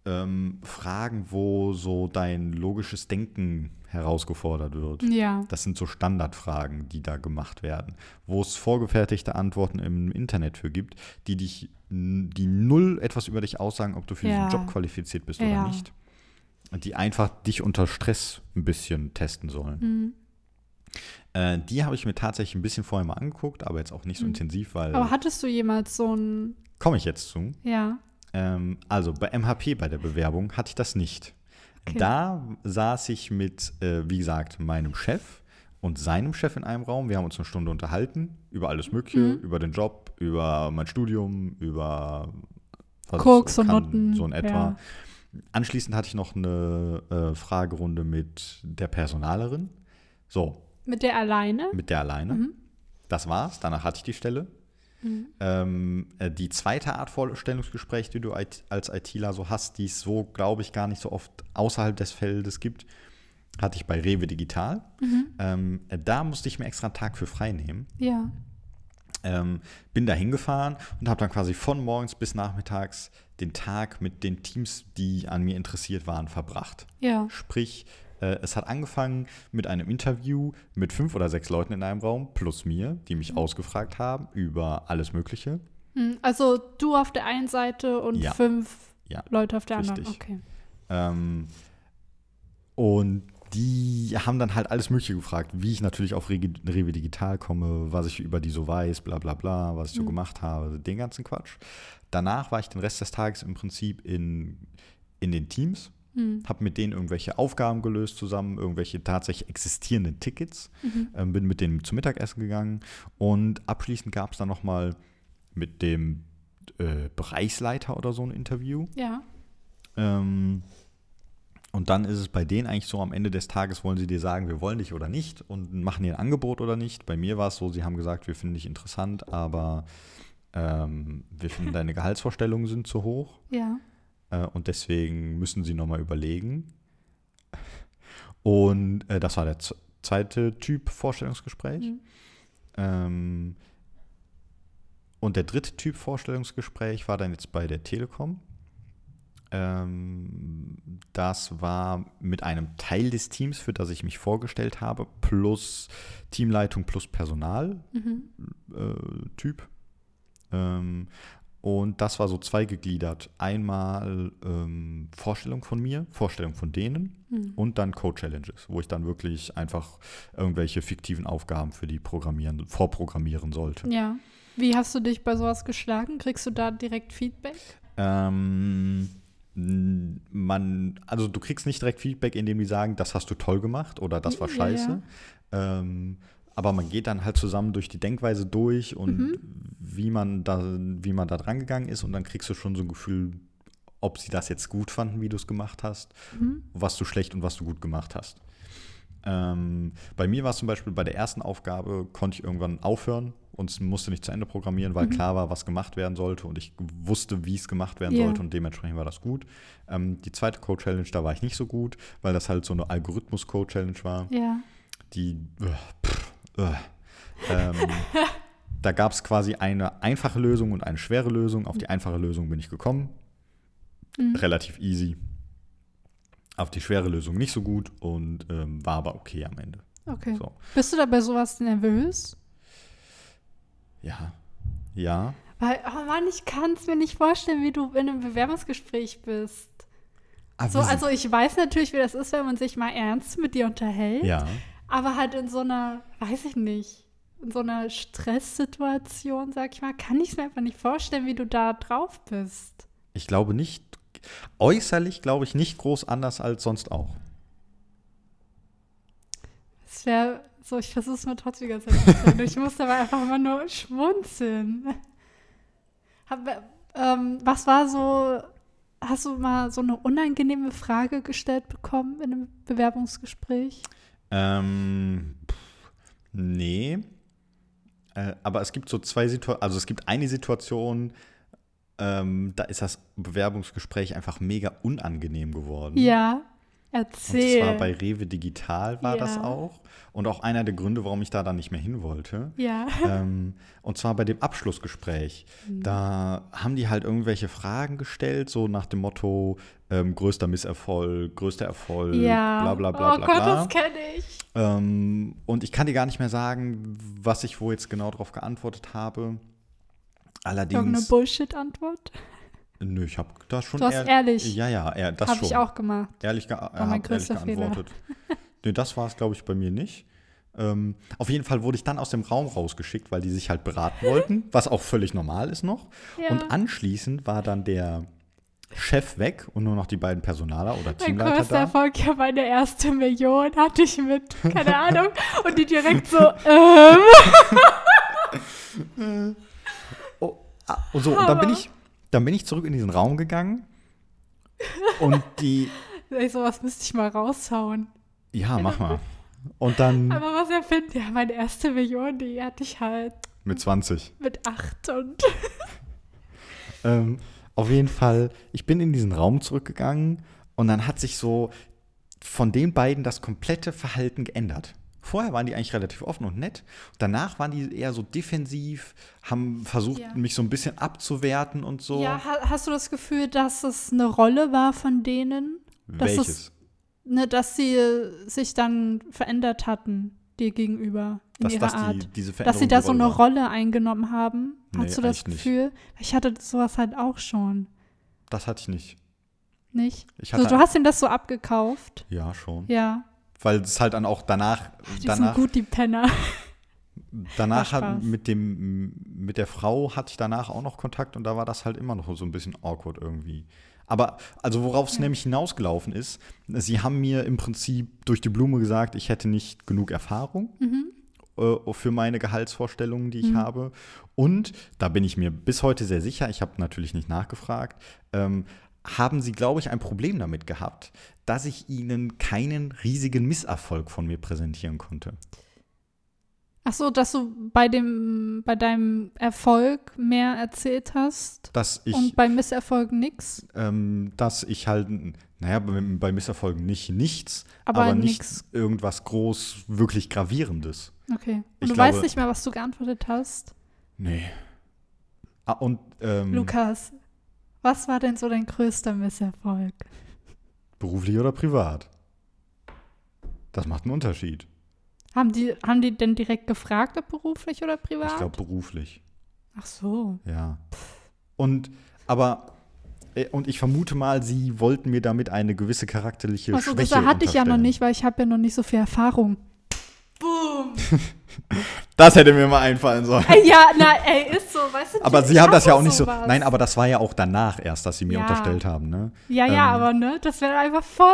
ähm, Fragen, wo so dein logisches Denken herausgefordert wird. ja. Das sind so Standardfragen, die da gemacht werden, wo es vorgefertigte Antworten im Internet für gibt, die dich, die null etwas über dich aussagen, ob du für Ja. diesen Job qualifiziert bist Ja. oder nicht. Und Die einfach dich unter Stress ein bisschen testen sollen. Mhm. Äh, die habe ich mir tatsächlich ein bisschen vorher mal angeguckt, aber jetzt auch nicht so Mhm. intensiv, weil Aber hattest du jemals so ein, komme ich jetzt zu. ja, Ähm, also bei MHP bei der Bewerbung hatte ich das nicht. Okay. Da saß ich mit, äh, wie gesagt, meinem Chef und seinem Chef in einem Raum. Wir haben uns eine Stunde unterhalten über alles Mögliche, Mhm. über den Job, über mein Studium, über was Koks so und Noten, So in etwa. ja. Anschließend hatte ich noch eine äh, Fragerunde mit der Personalerin. So, mit der alleine? mit der alleine. Mhm. Das war's. Danach hatte ich die Stelle. Mhm. Ähm, äh, die zweite Art Vorstellungsgespräch, die du als ITler so hast, die es so, glaube ich, gar nicht so oft außerhalb des Feldes gibt, hatte ich bei Rewe Digital. Mhm. Ähm, äh, da musste ich mir extra einen Tag für frei nehmen. Ja. Ähm, bin da hingefahren und habe dann quasi von morgens bis nachmittags den Tag mit den Teams, die an mir interessiert waren, verbracht. Ja. Sprich, es hat angefangen mit einem Interview mit fünf oder sechs Leuten in einem Raum, plus mir, die mich ausgefragt haben über alles Mögliche. Mhm. Also du auf der einen Seite und Ja. fünf Ja, Leute auf der anderen. richtig. Okay. Ähm, und die haben dann halt alles Mögliche gefragt, wie ich natürlich auf Rewe, Rewe Digital komme, was ich über die so weiß, bla bla bla, was ich so Mhm. gemacht habe, den ganzen Quatsch. Danach war ich den Rest des Tages im Prinzip in, in den Teams, Mhm. habe mit denen irgendwelche Aufgaben gelöst zusammen, irgendwelche tatsächlich existierenden Tickets, Mhm. ähm, bin mit denen zum Mittagessen gegangen und abschließend gab es dann nochmal mit dem äh, Bereichsleiter oder so ein Interview. Ja. Ähm, und dann ist es bei denen eigentlich so, am Ende des Tages wollen sie dir sagen, wir wollen dich oder nicht und machen dir ein Angebot oder nicht. Bei mir war es so, sie haben gesagt, wir finden dich interessant, aber ähm, wir finden deine Gehaltsvorstellungen sind zu hoch Ja. Äh, und deswegen müssen sie nochmal überlegen. Und äh, das war der zweite Typ Vorstellungsgespräch. Mhm. Ähm, und der dritte Typ Vorstellungsgespräch war dann jetzt bei der Telekom. Ähm, das war mit einem Teil des Teams, für das ich mich vorgestellt habe, plus Teamleitung plus Personal Mhm. äh, Typ. Ähm, und das war so zweigegliedert. Einmal ähm, Vorstellung von mir, Vorstellung von denen Mhm. und dann Code-Challenges, wo ich dann wirklich einfach irgendwelche fiktiven Aufgaben für die programmieren, vorprogrammieren sollte. Ja. Wie hast du dich bei sowas geschlagen? Kriegst du da direkt Feedback? Ähm, man, also du kriegst nicht direkt Feedback, indem die sagen, das hast du toll gemacht oder das war Ja, scheiße. Ähm, aber man geht dann halt zusammen durch die Denkweise durch und Mhm. wie man da, wie man da dran gegangen ist und dann kriegst du schon so ein Gefühl, ob sie das jetzt gut fanden, wie du es gemacht hast, Mhm. was du schlecht und was du gut gemacht hast. Ähm, bei mir war es zum Beispiel bei der ersten Aufgabe, konnte ich irgendwann aufhören und musste nicht zu Ende programmieren, weil Mhm. klar war, was gemacht werden sollte und ich wusste, wie es gemacht werden Ja. sollte und dementsprechend war das gut. Ähm, die zweite Code-Challenge, da war ich nicht so gut, weil das halt so eine Algorithmus-Code-Challenge war, Ja. die äh, pff, ähm, da gab es quasi eine einfache Lösung und eine schwere Lösung. Auf die einfache Lösung bin ich gekommen. Mhm. Relativ easy. Auf die schwere Lösung nicht so gut und ähm, war aber okay am Ende. Okay. So. Bist du da bei sowas nervös? Ja. Ja. Weil, oh Mann, ich kann es mir nicht vorstellen, wie du in einem Bewerbungsgespräch bist. Ah, So, also ich weiß natürlich, wie das ist, wenn man sich mal ernst mit dir unterhält. ja. Aber halt in so einer, weiß ich nicht, in so einer Stresssituation, sag ich mal, kann ich es mir einfach nicht vorstellen, wie du da drauf bist. Ich glaube nicht. Äußerlich, glaube ich, nicht groß anders als sonst auch. Es wäre so, ich versuche es mir trotzdem anzuhören. Ich muss aber einfach immer nur schmunzeln. Hab, ähm, was war so, hast du mal so eine unangenehme Frage gestellt bekommen in einem Bewerbungsgespräch? Ähm, nee. Äh, aber es gibt so zwei Situationen, also es gibt eine Situation, ähm, da ist das Bewerbungsgespräch einfach mega unangenehm geworden. Ja, Und erzähl. zwar bei Rewe Digital war das Ja. auch. Und auch einer der Gründe, warum ich da dann nicht mehr hin wollte. ja. ähm, und zwar bei dem Abschlussgespräch. Mhm. Da haben die halt irgendwelche Fragen gestellt, so nach dem Motto: ähm, größter Misserfolg, größter Erfolg, ja. bla bla bla oh bla. Gott, bla. das kenne ich. Ähm, und ich kann dir gar nicht mehr sagen, was ich wo jetzt genau drauf geantwortet habe. Irgendeine Allerdings. Bullshit-Antwort. Nö, ich habe da schon. Du hast ehr- ehrlich. Ja, ja, ehr, das Habe schon. ich auch gemacht. Ehrlich, ge mein hab ehrlich geantwortet. nee, das war es, glaube ich, bei mir nicht. Ähm, auf jeden Fall wurde ich dann aus dem Raum rausgeschickt, weil die sich halt beraten wollten, was auch völlig normal ist noch. Ja. Und anschließend war dann der Chef weg und nur noch die beiden Personaler oder Mein Teamleiter größter da. Erfolg, ja, meine erste Million hatte ich mit, keine Ahnung, und die direkt so, ähm, Oh, ah, und so, und dann bin ich, dann bin ich zurück in diesen Raum gegangen und die, ey, sowas müsste ich mal raushauen. ja, mach mal. Und dann Aber was er findet, ja, meine erste Million, die hatte ich halt mit 20. mit acht und Ähm, auf jeden Fall, ich bin in diesen Raum zurückgegangen und dann hat sich so von den beiden das komplette Verhalten geändert. Vorher waren die eigentlich relativ offen und nett. Danach waren die eher so defensiv, haben versucht, Ja. mich so ein bisschen abzuwerten und so. Ja, ha hast du das Gefühl, dass es eine Rolle war von denen? dass es- Welches? Ne, dass sie äh, sich dann verändert hatten dir gegenüber in Dass, ihrer dass Art. die, dass sie da so eine. Rolle eingenommen haben. Nee, Hast du das eigentlich nicht. Gefühl? Ich hatte sowas halt auch schon. Das hatte ich nicht. Nicht? Ich Also, hatte, du hast ihm das so abgekauft. ja, schon. Ja. Weil es halt dann auch danach, Die danach, sind gut, die Penner. danach hat mit dem, mit der Frau hatte ich danach auch noch Kontakt und da war das halt immer noch so ein bisschen awkward irgendwie. Aber, also worauf es Ja. nämlich hinausgelaufen ist, sie haben mir im Prinzip durch die Blume gesagt, ich hätte nicht genug Erfahrung Mhm. äh, für meine Gehaltsvorstellungen, die ich Mhm. habe. Und da bin ich mir bis heute sehr sicher, ich habe natürlich nicht nachgefragt, ähm, haben sie, glaube ich, ein Problem damit gehabt, dass ich ihnen keinen riesigen Misserfolg von mir präsentieren konnte. Ach so, dass du bei dem, bei deinem Erfolg mehr erzählt hast Dass ich, und bei Misserfolgen nix, ähm, dass ich halt, naja, bei, bei Misserfolgen nicht nichts, aber, aber, nicht nix. irgendwas groß, wirklich gravierendes. Okay. Und Ich du glaube- weißt nicht mehr, was du geantwortet hast. Nee. Ah, und ähm, Lukas, was war denn so dein größter Misserfolg? beruflich oder privat? Das macht einen Unterschied. Haben die, haben die denn direkt gefragt, ob beruflich oder privat? Ich glaube beruflich. Ach so. Ja. Und aber äh, und ich vermute mal, sie wollten mir damit eine gewisse charakterliche Also das Schwäche hatte ich ja noch nicht, weil ich habe ja noch nicht so viel Erfahrung. Boom. Das hätte mir mal einfallen sollen. ey, ja, na, ey, ist so, weißt du. Aber sie haben das ja auch nicht so. Nein, aber das war ja auch danach erst, dass sie mir Ja. unterstellt haben, ne? Ja, ja, ähm, aber ne, das wäre einfach voll.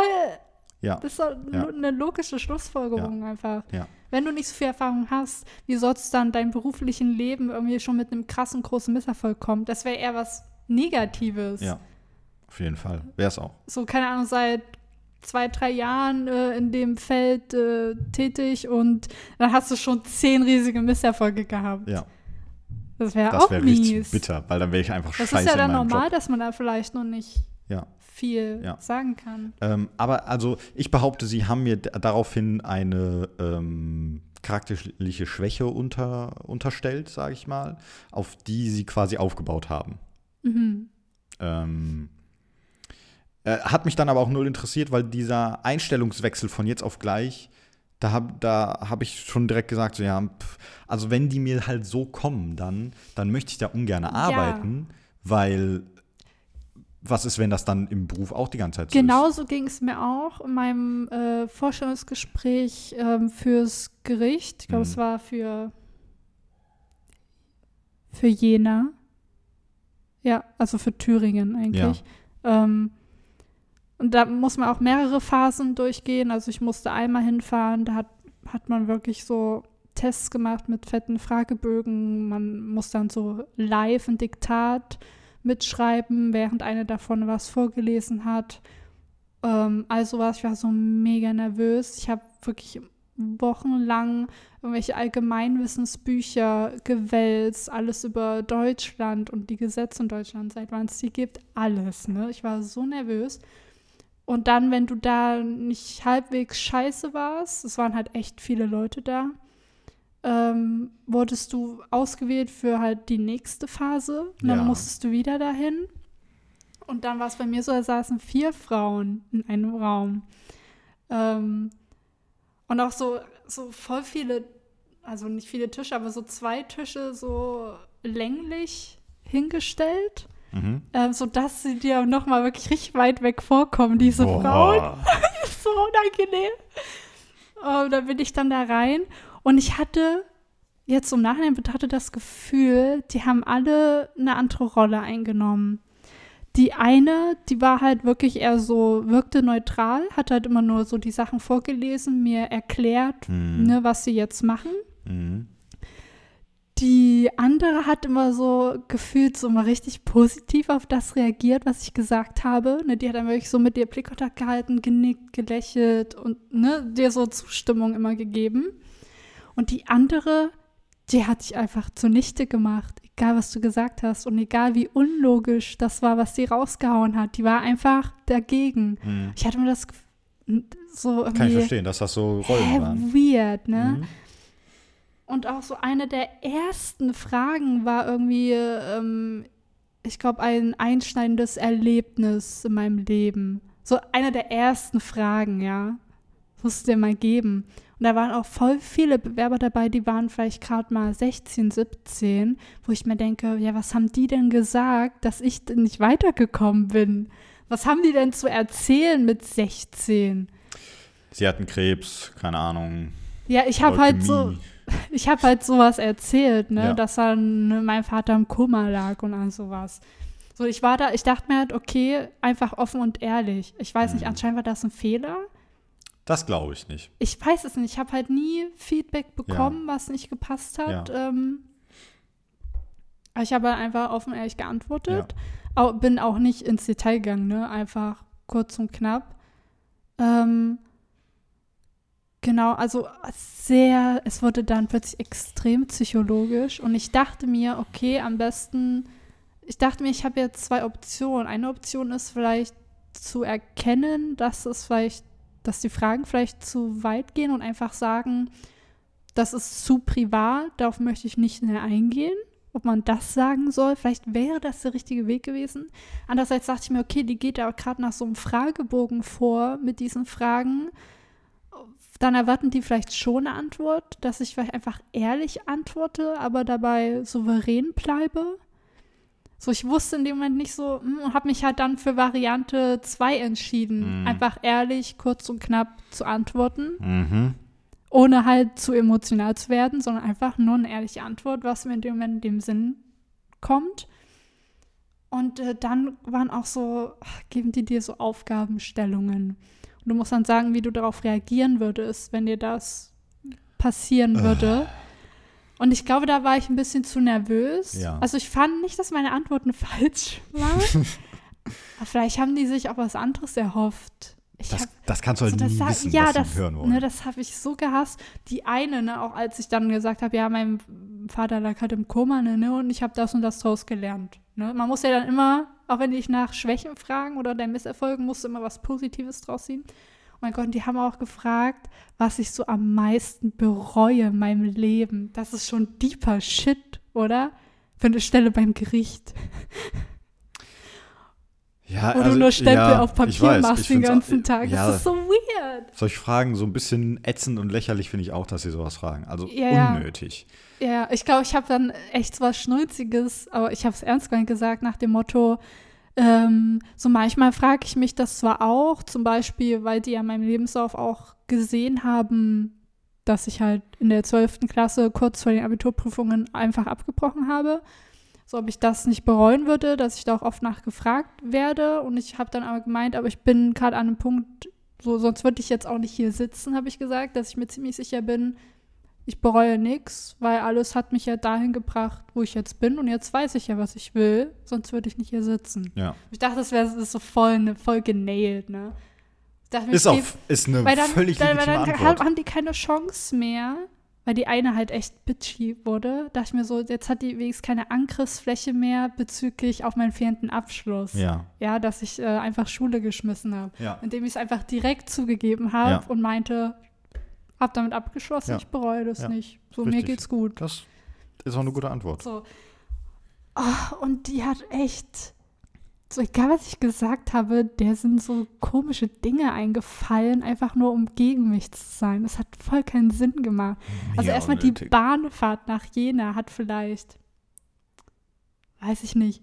Ja. Das ist doch Ja. eine logische Schlussfolgerung einfach. Ja. Wenn du nicht so viel Erfahrung hast, wie sollst du dann deinem beruflichen Leben irgendwie schon mit einem krassen, großen Misserfolg kommen? Das wäre eher was Negatives. Ja. Auf jeden Fall. Wäre es auch. So, keine Ahnung, seit zwei, drei Jahren äh, in dem Feld äh, tätig und dann hast du schon zehn riesige Misserfolge gehabt. Ja. Das wäre Das auch wäre mies. richtig bitter, weil dann wäre ich einfach Das scheiße ist ja dann normal, Job. dass man da vielleicht noch nicht Ja. viel Ja. sagen kann. Ähm, aber also ich behaupte, sie haben mir daraufhin eine ähm, charakterliche Schwäche unter, unterstellt, sage ich mal, auf die sie quasi aufgebaut haben. Mhm. Ähm, äh, hat mich dann aber auch null interessiert, weil dieser Einstellungswechsel von jetzt auf gleich, da habe da hab ich schon direkt gesagt, so ja, pff, also wenn die mir halt so kommen, dann, dann möchte ich da ungern arbeiten, weil was ist, wenn das dann im Beruf auch die ganze Zeit so ist? Genauso ging es mir auch in meinem äh, Vorstellungsgespräch ähm, fürs Gericht. Ich glaube, Mhm. es war für, für Jena. Ja, also für Thüringen eigentlich. Ähm, Und da muss man auch mehrere Phasen durchgehen. Also ich musste einmal hinfahren, da hat, hat man wirklich so Tests gemacht mit fetten Fragebögen. Man muss dann so live ein Diktat mitschreiben, während eine davon was vorgelesen hat. Ähm, also was, ich war so mega nervös. Ich habe wirklich wochenlang irgendwelche Allgemeinwissensbücher gewälzt, alles über Deutschland und die Gesetze in Deutschland, seit wann es die gibt, alles. Ne? Ich war so nervös. Und dann, wenn du da nicht halbwegs scheiße warst, es waren halt echt viele Leute da, ähm, wurdest du ausgewählt für halt die nächste Phase. Und dann Ja. musstest du wieder dahin. Und dann war es bei mir so, da saßen vier Frauen in einem Raum. Ähm, und auch so, so voll viele, also nicht viele Tische, aber so zwei Tische so länglich hingestellt, Mhm. ähm, sodass sie dir nochmal wirklich richtig weit weg vorkommen, diese Frauen Boah. so unangenehm. Oh, da bin ich dann da rein und ich hatte jetzt im Nachhinein betrachtet das Gefühl, die haben alle eine andere Rolle eingenommen. Die eine, die war halt wirklich eher so, wirkte neutral, hat halt immer nur so die Sachen vorgelesen, mir erklärt, Mhm. ne, was sie jetzt machen. Mhm. Die andere hat immer so gefühlt so mal richtig positiv auf das reagiert, was ich gesagt habe. Ne, die hat dann wirklich so mit dir Blickkontakt gehalten, genickt, gelächelt und ne, dir so Zustimmung immer gegeben. Und die andere, die hat dich einfach zunichte gemacht, egal was du gesagt hast und egal wie unlogisch das war, was sie rausgehauen hat. Die war einfach dagegen. Mhm. Ich hatte mir das so irgendwie Kann ich verstehen, dass das so Rollen hä, waren. weird, ne? Mhm. Und auch so eine der ersten Fragen war irgendwie, ähm, ich glaube, ein einschneidendes Erlebnis in meinem Leben. So eine der ersten Fragen, ja. Das musst du dir mal geben. Und da waren auch voll viele Bewerber dabei, die waren vielleicht gerade mal 16, 17, wo ich mir denke, ja, was haben die denn gesagt, dass ich denn nicht weitergekommen bin? Was haben die denn zu erzählen mit 16? Sie hatten Krebs, keine Ahnung. Ja, ich habe halt so. ich habe halt sowas erzählt, ne, Ja. dass dann mein Vater im Koma lag und all sowas. So, ich war da, ich dachte mir halt, okay, einfach offen und ehrlich. Ich weiß nicht, Mhm. anscheinend war das ein Fehler. Das glaube ich nicht. Ich weiß es nicht. Ich habe halt nie Feedback bekommen, was nicht gepasst hat. Ähm, aber ich habe halt einfach offen ehrlich geantwortet. Au, bin auch nicht ins Detail gegangen, ne? Einfach kurz und knapp. Ähm, genau, also sehr, es wurde dann plötzlich extrem psychologisch und ich dachte mir, okay, am besten, ich dachte mir, ich habe jetzt zwei Optionen. Eine Option ist vielleicht zu erkennen, dass es vielleicht, dass die Fragen vielleicht zu weit gehen und einfach sagen, das ist zu privat, darauf möchte ich nicht mehr eingehen ob man das sagen soll. Vielleicht wäre das der richtige Weg gewesen. Andererseits dachte ich mir, okay, die geht ja gerade nach so einem Fragebogen vor mit diesen Fragen. Dann erwarten die vielleicht schon eine Antwort, dass ich vielleicht einfach ehrlich antworte, aber dabei souverän bleibe. So, ich wusste in dem Moment nicht so hm, und habe mich halt dann für Variante 2 entschieden. Mhm. Einfach ehrlich, kurz und knapp zu antworten Mhm. ohne halt zu emotional zu werden, sondern einfach nur eine ehrliche Antwort, was mir in dem Moment in dem Sinn kommt. Und äh, dann waren auch so, geben die dir so Aufgabenstellungen. Und du musst dann sagen, wie du darauf reagieren würdest, wenn dir das passieren würde. Und ich glaube, da war ich ein bisschen zu nervös. Ja. Also ich fand nicht, dass meine Antworten falsch waren. Aber vielleicht haben die sich auch was anderes erhofft. Das, hab, das kannst du halt also nie wissen, ja, was das, hören wollen. ne, das habe ich so gehasst. Die eine, ne, auch als ich dann gesagt habe, ja, mein Vater lag halt im Koma, ne, ne, und ich habe das und das draus gelernt. Ne? Man muss ja dann immer, auch wenn dich nach Schwächen fragen oder deinen Misserfolgen, musst du immer was Positives draus ziehen. Oh mein Gott, und die haben auch gefragt, was ich so am meisten bereue in meinem Leben. Das ist schon deeper Shit, oder? Für eine Stelle beim Gericht. ja, Wo du nur Stempel ja, auf Papier weiß, machst den ganzen Tag. Ja, Das ist so weird. solche Fragen so ein bisschen ätzend und lächerlich finde ich auch, dass sie sowas fragen. Also Ja, unnötig. Ja, ich glaube, ich habe dann echt was Schnulziges, aber ich habe es ernst gemeint gesagt, nach dem Motto, ähm, so manchmal frage ich mich das zwar auch, zum Beispiel, weil die ja in meinem Lebenslauf auch gesehen haben, dass ich halt in der 12. Klasse kurz vor den Abiturprüfungen einfach abgebrochen habe. So ob ich das nicht bereuen würde, dass ich da auch oft nachgefragt werde. Und ich habe dann aber gemeint, aber ich bin gerade an einem Punkt, so sonst würde ich jetzt auch nicht hier sitzen, habe ich gesagt, dass ich mir ziemlich sicher bin, ich bereue nichts, weil alles hat mich ja dahin gebracht, wo ich jetzt bin und jetzt weiß ich ja, was ich will, sonst würde ich nicht hier sitzen. Ja. Ich dachte, das wäre so voll, ne, voll genailt, ne? Dachte Ist auch ist eine weil dann, völlig dann, weil legitime dann Antwort. haben die keine Chance mehr, weil die eine halt echt bitchy wurde. Dachte ich mir so, jetzt hat die wenigstens keine Angriffsfläche mehr bezüglich auf meinen fehlenden Abschluss. Ja. Ja, dass ich äh, einfach Schule geschmissen habe. Ja. Indem ich es einfach direkt zugegeben habe Ja. und meinte, hab damit abgeschlossen, Ja. ich bereue das nicht. So, mir Richtig. geht's gut. Das ist auch eine gute Antwort. So. Oh, und die hat echt, so egal was ich gesagt habe, der sind so komische Dinge eingefallen, einfach nur um gegen mich zu sein. Das hat voll keinen Sinn gemacht. Also Mega erstmal die. Bahnfahrt nach Jena hat vielleicht, weiß ich nicht,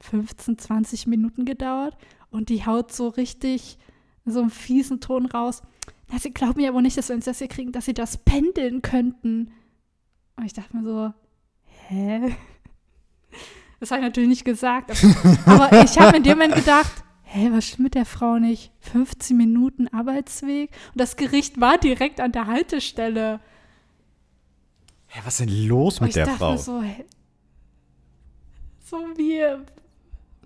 15, 20 Minuten gedauert und die haut so richtig so einen fiesen Ton raus. Na, sie glauben ja wohl nicht, dass wir uns das hier kriegen, dass sie das pendeln könnten. Und ich dachte mir so, hä? Das habe ich natürlich nicht gesagt. Aber, aber ich habe in dem Moment gedacht, hä, was stimmt mit der Frau nicht? 15 Minuten Arbeitsweg? Und das Gericht war direkt an der Haltestelle. Hä, was ist denn los mit ich der Frau? so, hä, so wie,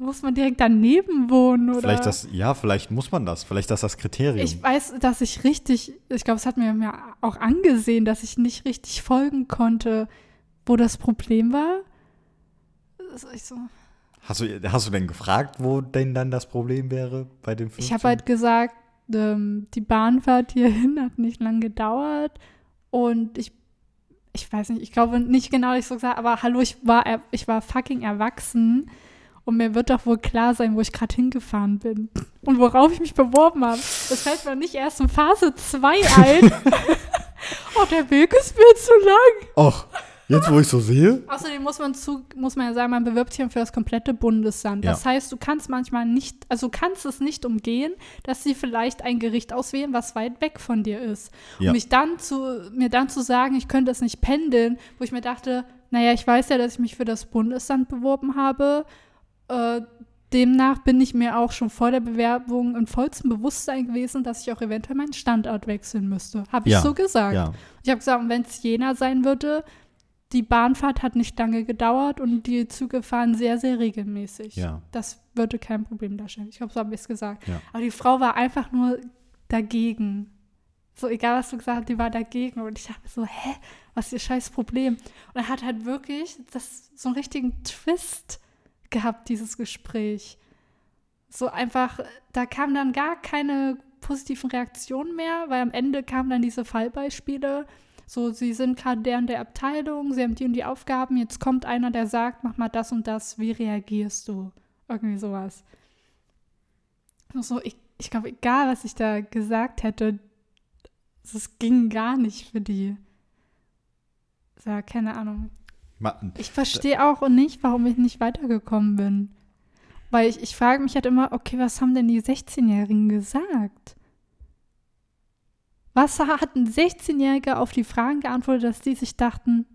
muss man direkt daneben wohnen oder? Vielleicht das, ja, vielleicht muss man das. Vielleicht das das Kriterium. Ich weiß, dass ich richtig, ich glaube, es hat mir mir auch angesehen, dass ich nicht richtig folgen konnte, wo das Problem war. Also ich so, hast, du, hast du denn gefragt, wo denn dann das Problem wäre bei dem 15? ich habe halt gesagt, ähm, die Bahnfahrt hierhin hat nicht lang gedauert und ich, ich weiß nicht, ich glaube nicht genau, ich so gesagt aber hallo, ich war, ich war fucking erwachsen und mir wird doch wohl klar sein, wo ich gerade hingefahren bin und worauf ich mich beworben habe. Das fällt mir nicht erst in Phase 2 ein. oh, der Weg ist mir zu lang. Och, jetzt wo ich so sehe? Außerdem muss man zu, muss man ja sagen, man bewirbt sich für das komplette Bundesland. Ja. Das heißt, du kannst manchmal nicht, also du kannst es nicht umgehen, dass sie vielleicht ein Gericht auswählen, was weit weg von dir ist. Ja. Und mich dann zu, mir dann zu sagen, ich könnte es nicht pendeln, wo ich mir dachte, naja, ich weiß ja, dass ich mich für das Bundesland beworben habe. Äh, demnach bin ich mir auch schon vor der Bewerbung in vollstem Bewusstsein gewesen, dass ich auch eventuell meinen Standort wechseln müsste. Habe ich Ja, so gesagt. Ja. Ich habe gesagt, wenn es Jena sein würde, die Bahnfahrt hat nicht lange gedauert und die Züge fahren sehr, sehr regelmäßig. Ja. Das würde kein Problem darstellen. Ich glaube, so habe ich es gesagt. Ja. Aber die Frau war einfach nur dagegen. So, egal was du gesagt hast, die war dagegen. Und ich dachte so, hä, was ist ihr scheiß Problem? Und er hat halt wirklich das, so einen richtigen Twist gehabt, dieses Gespräch. So einfach, da kamen dann gar keine positiven Reaktionen mehr, weil am Ende kamen dann diese Fallbeispiele. So, sie sind gerade der in der Abteilung, sie haben die und die Aufgaben, jetzt kommt einer, der sagt, mach mal das und das, wie reagierst du? Irgendwie sowas. So, ich, ich glaube, egal, was ich da gesagt hätte, das ging gar nicht für die. Ja, keine Ahnung. Ich verstehe auch nicht, warum ich nicht weitergekommen bin. Weil ich, ich frage mich halt immer, okay, was haben denn die 16-Jährigen gesagt? Was hat ein 16-Jähriger auf die Fragen geantwortet, dass die sich dachten,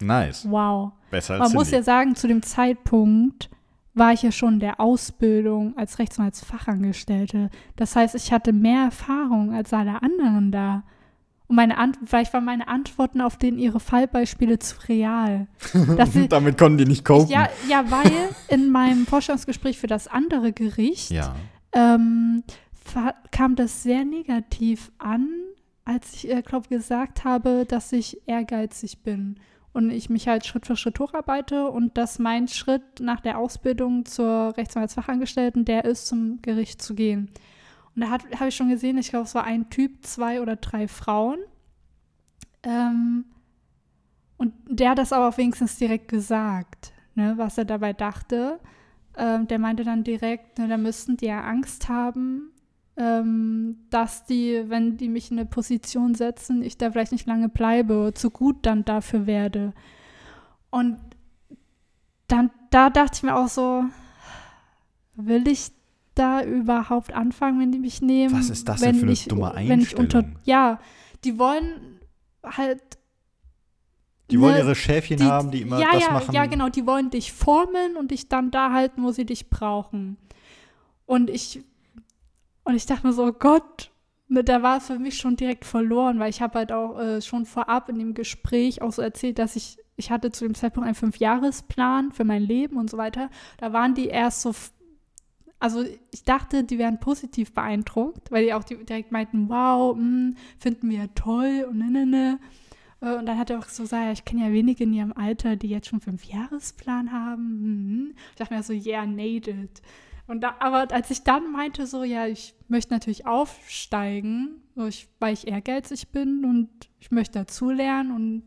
Nice. wow. Besser als Man muss Cindy. ja sagen, zu dem Zeitpunkt war ich ja schon in der Ausbildung als Rechtsanwaltsfachangestellte. Das heißt, ich hatte mehr Erfahrung als alle anderen da. Und meine Ant vielleicht waren meine Antworten auf denen ihre Fallbeispiele zu real. Sie, Damit konnten die nicht copen. ja, ja, weil in meinem Vorstellungsgespräch für das andere Gericht Ja. ähm, kam das sehr negativ an, als ich, äh, glaube gesagt habe, dass ich ehrgeizig bin und ich mich halt Schritt für Schritt hocharbeite und dass mein Schritt nach der Ausbildung zur Rechtsanwaltsfachangestellten der ist, zum Gericht zu gehen. Und da habe ich schon gesehen, ich glaube, es war ein Typ, zwei oder drei Frauen. Ähm, und der hat das aber auch wenigstens direkt gesagt, ne, was er dabei dachte. Ähm, der meinte dann direkt, ne, da müssten die ja Angst haben, ähm, dass die, wenn die mich in eine Position setzen, ich da vielleicht nicht lange bleibe, zu gut dann dafür werde. Und dann, da dachte ich mir auch so, will ich da überhaupt anfangen, wenn die mich nehmen? Was ist das wenn denn für eine ich, dumme wenn ich unter, Einstellung? Ja, die wollen halt Die wollen ihre Schäfchen die, haben, die immer ja, das ja, machen. Ja, genau, die wollen dich formen und dich dann da halten, wo sie dich brauchen. Und ich, und ich dachte mir so, oh Gott, ne, da war es für mich schon direkt verloren, weil ich habe halt auch äh, schon vorab in dem Gespräch auch so erzählt, dass ich, ich hatte zu dem Zeitpunkt einen Fünfjahresplan für mein Leben und so weiter. Da waren die erst so, also ich dachte, die wären positiv beeindruckt, weil die auch direkt meinten, wow, mh, finden wir toll und ne, ne, ne. Äh, Und dann hat er auch so gesagt, ich kenne ja wenige in ihrem Alter, die jetzt schon Fünfjahresplan haben. Mhm. Ich dachte mir so, yeah, nailed. Und da, aber als ich dann meinte, so, ja, ich möchte natürlich aufsteigen, so ich, weil ich ehrgeizig bin und ich möchte dazulernen und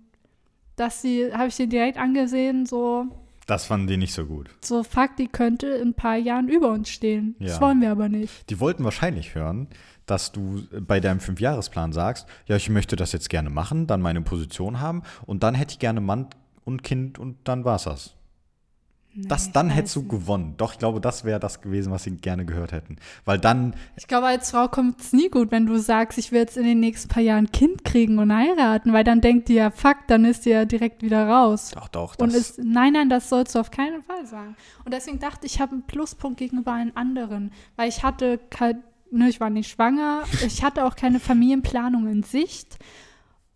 dass sie, habe ich sie direkt angesehen, so, Das fanden die nicht so gut. so, fuck, die könnte in ein paar Jahren über uns stehen. Ja. Das wollen wir aber nicht. Die wollten wahrscheinlich hören, dass du bei deinem Fünfjahresplan sagst, ja, ich möchte das jetzt gerne machen, dann meine Position haben und dann hätte ich gerne Mann und Kind und dann war's das. Das, Nee, dann ich hättest du gewonnen. Doch, ich glaube, das wäre das gewesen, was sie gerne gehört hätten. Weil dann, Ich glaube, als Frau kommt es nie gut, wenn du sagst, ich will jetzt in den nächsten paar Jahren ein Kind kriegen und heiraten, weil dann denkt die ja, fuck, dann ist die ja direkt wieder raus. doch, doch, Und das, ist, nein, nein, das sollst du auf keinen Fall sagen. Und deswegen dachte ich, ich habe einen Pluspunkt gegenüber allen anderen, weil ich hatte ne, ich war nicht schwanger, ich hatte auch keine Familienplanung in Sicht.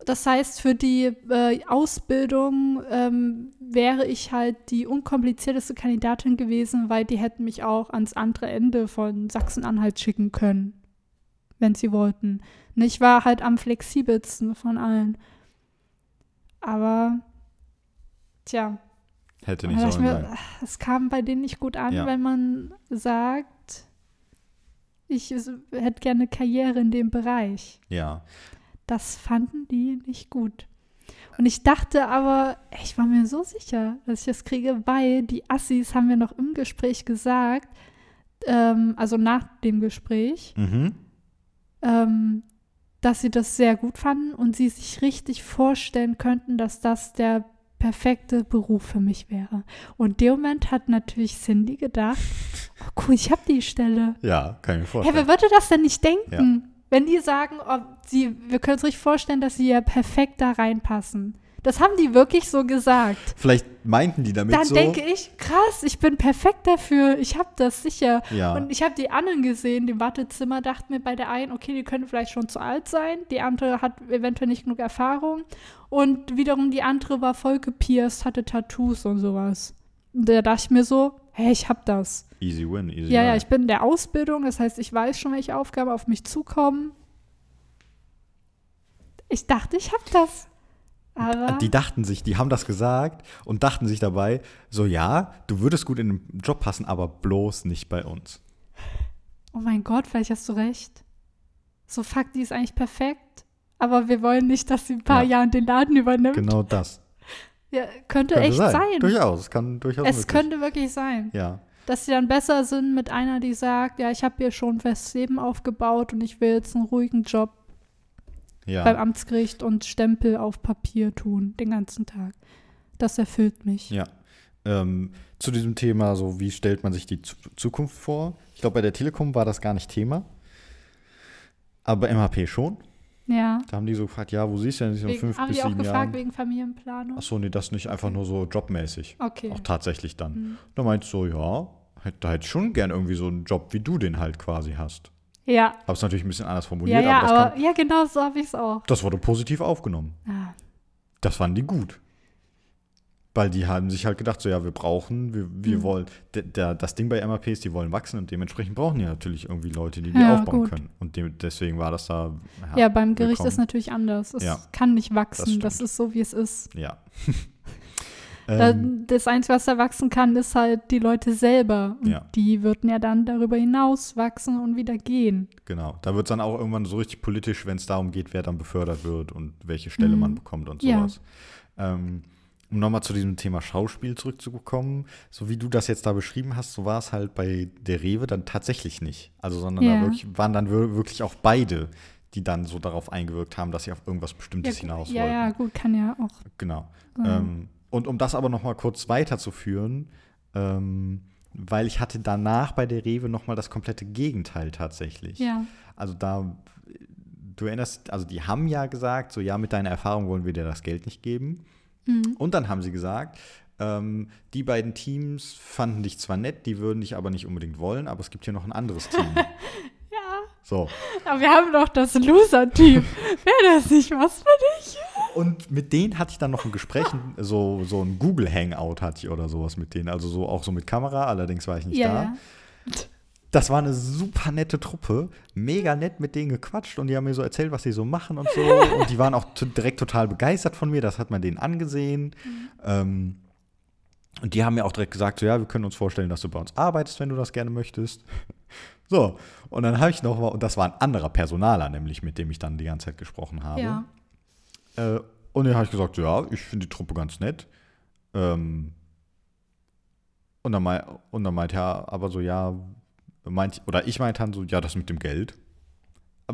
Das heißt, für die äh, Ausbildung ähm, wäre ich halt die unkomplizierteste Kandidatin gewesen, weil die hätten mich auch ans andere Ende von Sachsen-Anhalt schicken können, wenn sie wollten. Und ich war halt am flexibelsten von allen. Aber, tja, hätte nicht sollen mir, sein. ach, es kam bei denen nicht gut an, Ja. wenn man sagt, ich hätte gerne Karriere in dem Bereich. Ja. Das fanden die nicht gut. Und ich dachte aber, ich war mir so sicher, dass ich das kriege, weil die Assis haben mir noch im Gespräch gesagt, ähm, also nach dem Gespräch, Mhm. ähm, dass sie das sehr gut fanden und sie sich richtig vorstellen könnten, dass das der perfekte Beruf für mich wäre. Und dem Moment hat natürlich Cindy gedacht, oh cool, ich habe die Stelle. Ja, kann ich mir Hey, vorstellen. wer würde das denn nicht denken? Wenn die sagen, oh, sie, wir können uns richtig vorstellen, dass sie ja perfekt da reinpassen. Das haben die wirklich so gesagt. Vielleicht meinten die damit Dann so. denke ich, krass, ich bin perfekt dafür. Ich habe das sicher. Ja. Und ich habe die anderen gesehen, die im Wartezimmer, dachte mir bei der einen, okay, die könnte vielleicht schon zu alt sein. Die andere hat eventuell nicht genug Erfahrung. Und wiederum die andere war voll gepierst, hatte Tattoos und sowas. Da dachte ich mir so, hey, ich habe das. easy win, easy Ja, ja, ich bin in der Ausbildung, das heißt, ich weiß schon, welche Aufgaben auf mich zukommen. Ich dachte, ich habe das. Aber Die dachten sich, die haben das gesagt und dachten sich dabei, so ja, du würdest gut in den Job passen, aber bloß nicht bei uns. oh mein Gott, vielleicht hast du recht. So, fuck, die ist eigentlich perfekt. Aber wir wollen nicht, dass sie ein paar Ja. Jahren den Laden übernimmt. Genau das. Ja, könnte, Könnte echt sein. Durchaus, es kann durchaus Es möglich. könnte wirklich sein. Ja, Dass sie dann besser sind mit einer, die sagt, ja, ich habe hier schon ein festes Leben aufgebaut und ich will jetzt einen ruhigen Job beim ja, Amtsgericht und Stempel auf Papier tun, den ganzen Tag. Das erfüllt mich. ja. Ähm, zu diesem Thema, so wie stellt man sich die Zu- Zukunft vor? Ich glaube, bei der Telekom war das gar nicht Thema. Aber MHP schon. Ja. Da haben die so gefragt, ja, wo siehst du denn in Wegen, fünf haben bis die auch sieben gefragt Jahren? wegen Familienplanung? Achso, nee, das nicht einfach nur so jobmäßig. Okay. Auch tatsächlich dann. Hm. Da meinte ich so, ja, hätte- ich schon gern irgendwie so einen Job, wie du den halt quasi hast. Ja. Habe es natürlich ein bisschen anders Ja, formuliert, ja, aber das, aber kam, ja, genau so habe ich es auch. das wurde positiv aufgenommen. Ah, Das fanden die gut. Weil die haben sich halt gedacht, so ja, wir brauchen, wir, wir Mhm. wollen, der, der, das Ding bei MAP ist, die wollen wachsen und dementsprechend brauchen die natürlich irgendwie Leute, die die Ja, aufbauen gut. können. Und dem, deswegen war das da. ja, beim Gericht willkommen. ist natürlich anders. Es Ja. kann nicht wachsen. Das Das, ist so, wie es ist. Ja. Ähm, das Einzige, was da wachsen kann, ist halt die Leute selber. Und Ja. die würden ja dann darüber hinaus wachsen und wieder gehen. genau. Da wird es dann auch irgendwann so richtig politisch, wenn es darum geht, wer dann befördert wird und welche Stelle Mhm. man bekommt und Ja. sowas. Ähm, um nochmal zu diesem Thema Schauspiel zurückzukommen, so wie du das jetzt da beschrieben hast, so war es halt bei der Rewe dann tatsächlich nicht. Also, sondern Ja. da wirklich, waren dann wir- wirklich auch beide, die dann so darauf eingewirkt haben, dass sie auf irgendwas Bestimmtes ja, hinaus ja, wollten. ja, gut, kann ja auch. Genau. Ähm, und um das aber noch mal kurz weiterzuführen, ähm, weil ich hatte danach bei der Rewe noch mal das komplette Gegenteil tatsächlich. Ja. Also da, du erinnerst, also die haben ja gesagt, so ja, mit deiner Erfahrung wollen wir dir das Geld nicht geben. Mhm. Und dann haben sie gesagt, ähm, die beiden Teams fanden dich zwar nett, die würden dich aber nicht unbedingt wollen, aber es gibt hier noch ein anderes Team. Ja, So. aber wir haben doch das Loser-Team. Wäre das nicht was für dich? Und mit denen hatte ich dann noch ein Gespräch, so, so ein Google Hangout hatte ich oder sowas mit denen. Also so auch so mit Kamera, allerdings war ich nicht Ja, da. ja. Das war eine super nette Truppe, mega nett mit denen gequatscht und die haben mir so erzählt, was sie so machen und so. und die waren auch direkt total begeistert von mir, das hat man denen angesehen. Ähm, und die haben mir auch direkt gesagt, so, ja, wir können uns vorstellen, dass du bei uns arbeitest, wenn du das gerne möchtest. So, und dann habe ich noch mal, und das war ein anderer Personaler, nämlich mit dem ich dann die ganze Zeit gesprochen habe. Ja. Äh, und dann habe ich gesagt, ja, ich finde die Truppe ganz nett. Ähm, und, dann mei und dann meint er aber so, ja, meint, oder ich meinte dann so, ja, das mit dem Geld.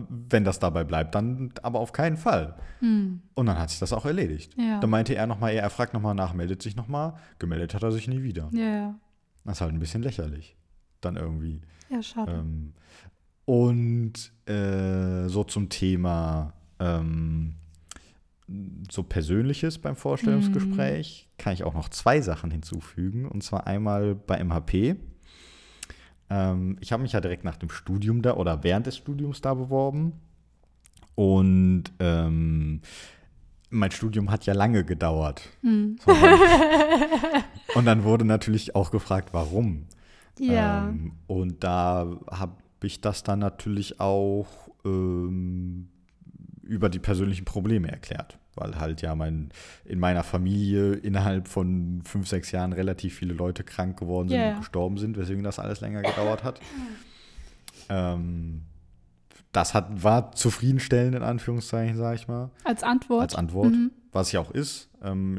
Wenn das dabei bleibt, dann aber auf keinen Fall. Hm. Und dann hat sich das auch erledigt. Ja. Dann meinte er nochmal, er fragt nochmal nach, meldet sich nochmal. Gemeldet hat er sich nie wieder. Ja. Das ist halt ein bisschen lächerlich. Dann irgendwie. Ja, schade. Ähm, und äh, so zum Thema ähm, so Persönliches beim Vorstellungsgespräch kann ich auch noch zwei Sachen hinzufügen. Und zwar einmal bei MHP. Ähm, ich habe mich ja direkt nach dem Studium da oder während des Studiums da beworben. Und ähm, mein Studium hat ja lange gedauert. Hm. So, und dann wurde natürlich auch gefragt, warum. Ja. Ähm, und da habe ich das dann natürlich auch ähm, über die persönlichen Probleme erklärt. Weil halt ja mein, in meiner Familie innerhalb von fünf, sechs Jahren relativ viele Leute krank geworden sind Ja, und gestorben sind, weswegen das alles länger gedauert hat. ähm, das hat, war zufriedenstellend, in Anführungszeichen, sage ich mal Als Antwort. als Antwort, Mhm. was ja auch ist. Ähm,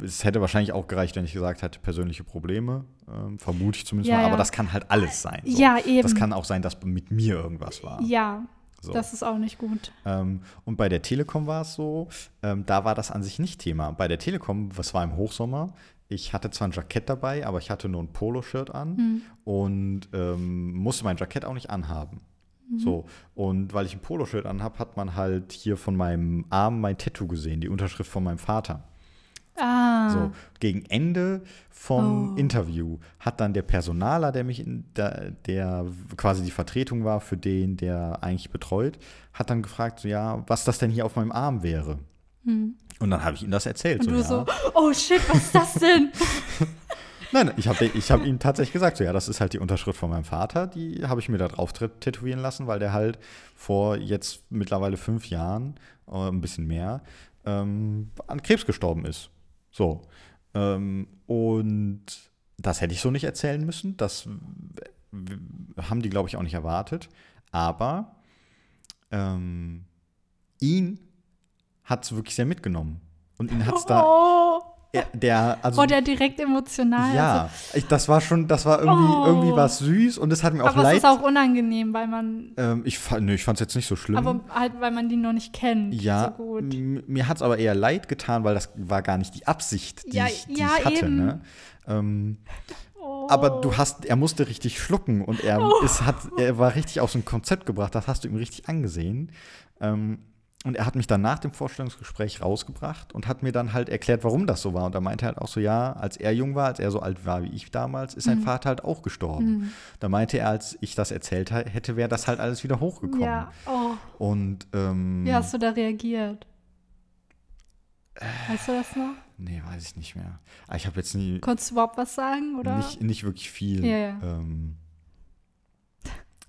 äh, es hätte wahrscheinlich auch gereicht, wenn ich gesagt hätte, persönliche Probleme, ähm, vermute ich zumindest Ja, mal, aber ja. das kann halt alles sein. So. Ja, eben. Das kann auch sein, dass mit mir irgendwas war. Ja, So. das ist auch nicht gut. Ähm, und bei der Telekom war es so, ähm, da war das an sich nicht Thema. Bei der Telekom, was war im Hochsommer, ich hatte zwar ein Jackett dabei, aber ich hatte nur ein Poloshirt an Hm. und ähm, musste mein Jackett auch nicht anhaben. So, und weil ich ein Poloshirt anhab, hat man halt hier von meinem Arm mein Tattoo gesehen, die Unterschrift von meinem Vater. Ah. So, gegen Ende vom Oh. Interview hat dann der Personaler, der mich in, der, der quasi die Vertretung war für den, der eigentlich betreut, hat dann gefragt, so, ja, was das denn hier auf meinem Arm wäre. Hm. Und dann habe ich ihm das erzählt. Und so, du ja. so, oh shit, was ist das denn? Nein, ich habe ich hab ihm tatsächlich gesagt, so, ja, das ist halt die Unterschrift von meinem Vater, die habe ich mir da drauf tät- tätowieren lassen, weil der halt vor jetzt mittlerweile fünf Jahren, äh, ein bisschen mehr, ähm, an Krebs gestorben ist. So. Ähm, und das hätte ich so nicht erzählen müssen. Das haben die, glaube ich, auch nicht erwartet. Aber ähm, ihn hat es wirklich sehr mitgenommen. Und ihn hat es da. oh, der, also, wurde er direkt emotional. ja, Also, ich, das war schon, das war irgendwie, Oh. irgendwie was süß und es hat mir auch aber es leid. ist auch unangenehm, weil man, ähm, ich nö, ich fand es jetzt nicht so schlimm. aber halt, weil man die noch nicht kennt. ja, So gut. mir hat es aber eher leid getan, weil das war gar nicht die Absicht, die Ja, ich, die ja, ich hatte. eben. Ne? Ähm, Oh. Aber du hast, er musste richtig schlucken und er, ist, hat, er war richtig aus dem Konzept gebracht. Das hast du ihm richtig angesehen. Ähm, und er hat mich dann nach dem Vorstellungsgespräch rausgebracht und hat mir dann halt erklärt, warum das so war. Und er meinte halt auch so, ja, als er jung war, als er so alt war wie ich damals, ist sein Vater halt auch gestorben. Da meinte er, als ich das erzählt hätte, wäre das halt alles wieder hochgekommen. Ja, oh. Und ähm, Wie hast du da reagiert? Weißt du das noch? nee, weiß ich nicht mehr. Aber ich habe jetzt nie, Konntest du überhaupt was sagen? Oder? nicht, nicht wirklich viel. Ja, ja. Ähm,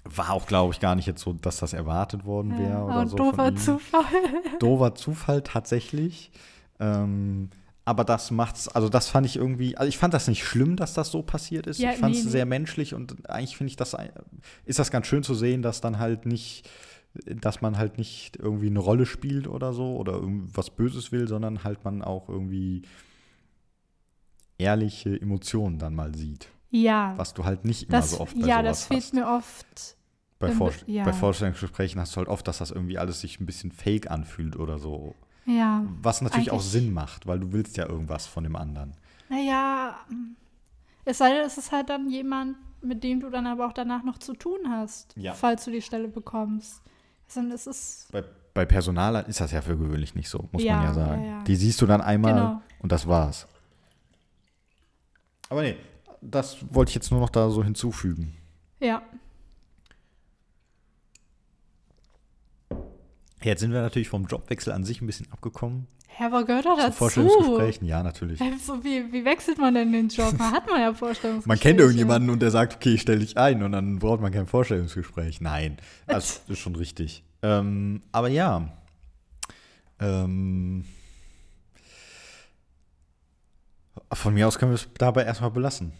war auch, glaube ich, gar nicht jetzt so, dass das erwartet worden wäre ja, oder so. von doofer. Zufall. Doofer Zufall tatsächlich. Ähm, aber das macht's, also das fand ich irgendwie, also ich fand das nicht schlimm, dass das so passiert ist. Ja, ich fand es nee, nee. sehr menschlich und eigentlich finde ich das, ist das ganz schön zu sehen, dass dann halt nicht, dass man halt nicht irgendwie eine Rolle spielt oder so oder irgendwas Böses will, sondern halt man auch irgendwie ehrliche Emotionen dann mal sieht. Ja, Was du halt nicht immer das, so oft bei ja das fehlt hast. mir oft. Bei, Vor ja. bei Vorstellungsgesprächen hast du halt oft, dass das irgendwie alles sich ein bisschen fake anfühlt oder so. Ja, Was natürlich auch Sinn macht, weil du willst ja irgendwas von dem anderen. naja, es sei denn, es ist halt dann jemand, mit dem du dann aber auch danach noch zu tun hast, Ja. falls du die Stelle bekommst. Also es ist, Bei, bei Personalern ist das ja für gewöhnlich nicht so, muss Ja, man ja sagen. ja, ja. Die siehst du dann einmal Genau. und das war's. Aber nee, das wollte ich jetzt nur noch da so hinzufügen. Ja. Jetzt sind wir natürlich vom Jobwechsel an sich ein bisschen abgekommen. Hä, aber gehört doch Zu dazu. Vorstellungsgesprächen, ja, natürlich. Hä, So, wie, wie wechselt man denn den Job? Man hat man ja Vorstellungsgespräche. Man kennt irgendjemanden und der sagt, okay, ich stelle dich ein und dann braucht man kein Vorstellungsgespräch. Nein, das ist schon richtig. Ähm, aber ja. Ähm, von mir aus können wir es dabei erstmal belassen.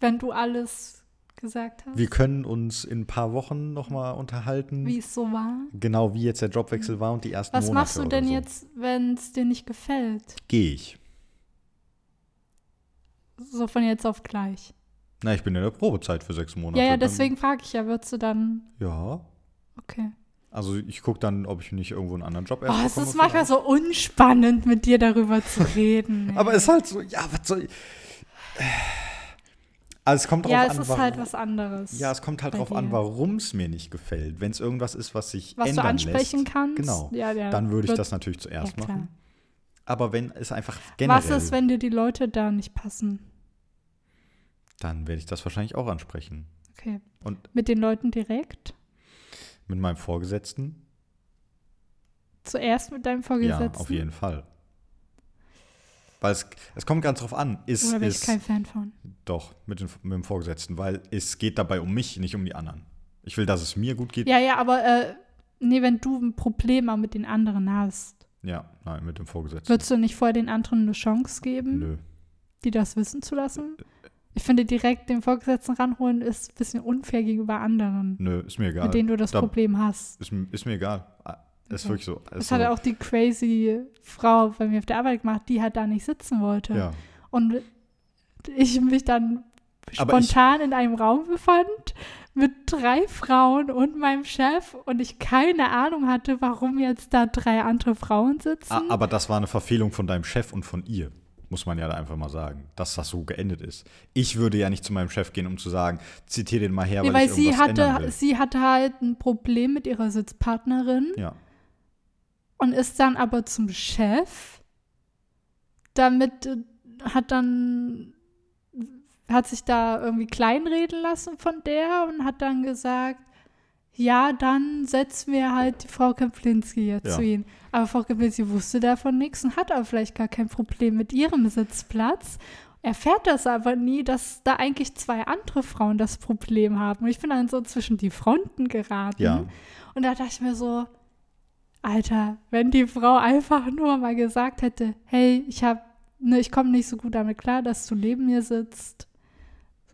Wenn du alles gesagt hast, Wir können uns in ein paar Wochen nochmal unterhalten. wie es so war. Genau wie jetzt der Jobwechsel war und die ersten Was Monate machst du denn so. jetzt, wenn es dir nicht gefällt? Gehe ich. So von jetzt auf gleich. Na, ich bin in der Probezeit für sechs Monate. Ja, ja, deswegen frage ich ja, würdest du dann. Ja. Okay. Also ich gucke dann, ob ich nicht irgendwo einen anderen Job Oh, erst es bekomme ist manchmal so unspannend, mit dir darüber zu reden. Aber es ist halt so, ja, was soll ich. Also es kommt drauf ja, an, es ist warum- halt was anderes. Ja, es kommt halt drauf an, dir. warum es mir nicht gefällt. Wenn es irgendwas ist, was sich was du ändern ansprechen lässt, kannst. Genau. Ja, ja, dann würde ich das natürlich zuerst machen. Aber wenn es einfach generell, Was ist, wenn dir die Leute da nicht passen? dann werde ich das wahrscheinlich auch ansprechen. Okay. Und Mit den Leuten direkt? mit meinem Vorgesetzten? Zuerst mit deinem Vorgesetzten? Ja, auf jeden Fall. Weil es, es kommt ganz drauf an. Ist, Oder bin ich ist, kein Fan von? Doch, mit, den, mit dem Vorgesetzten, weil es geht dabei um mich, nicht um die anderen. Ich will, dass es mir gut geht. Ja, ja, aber äh, nee, wenn du ein Problem auch mit den anderen hast, Ja, nein, mit dem Vorgesetzten. würdest du nicht vorher den anderen eine Chance geben, Nö. die das wissen zu lassen? Ich finde, direkt den Vorgesetzten ranholen ist ein bisschen unfair gegenüber anderen, Nö, ist mir egal. mit denen du das Da- Problem hast. Ist, ist mir egal. Ah, Ist wirklich so. Das Ist hat so. auch die crazy Frau bei mir auf der Arbeit gemacht, die halt da nicht sitzen wollte. Ja. Und ich mich dann spontan in einem Raum befand mit drei Frauen und meinem Chef und ich keine Ahnung hatte, warum jetzt da drei andere Frauen sitzen. Ah, Aber das war eine Verfehlung von deinem Chef und von ihr, muss man ja da einfach mal sagen, dass das so geendet ist. Ich würde ja nicht zu meinem Chef gehen, um zu sagen, zitiere den mal her, nee, weil, weil ich sie irgendwas ändern hatte, will. sie hatte halt ein Problem mit ihrer Sitzpartnerin Ja. Und ist dann aber zum Chef. Damit äh, hat dann hat sich da irgendwie kleinreden lassen von der und hat dann gesagt, ja, dann setzen wir halt die Frau Kaplinski jetzt Ja. zu ihnen. Aber Frau Kaplinski wusste davon nichts und hat aber vielleicht gar kein Problem mit ihrem Sitzplatz. Erfährt das aber nie, dass da eigentlich zwei andere Frauen das Problem haben. Und ich bin dann so zwischen die Fronten geraten. Ja. Und da dachte ich mir so, Alter, wenn die Frau einfach nur mal gesagt hätte, hey, ich habe, ne, ich komme nicht so gut damit klar, dass du neben mir sitzt.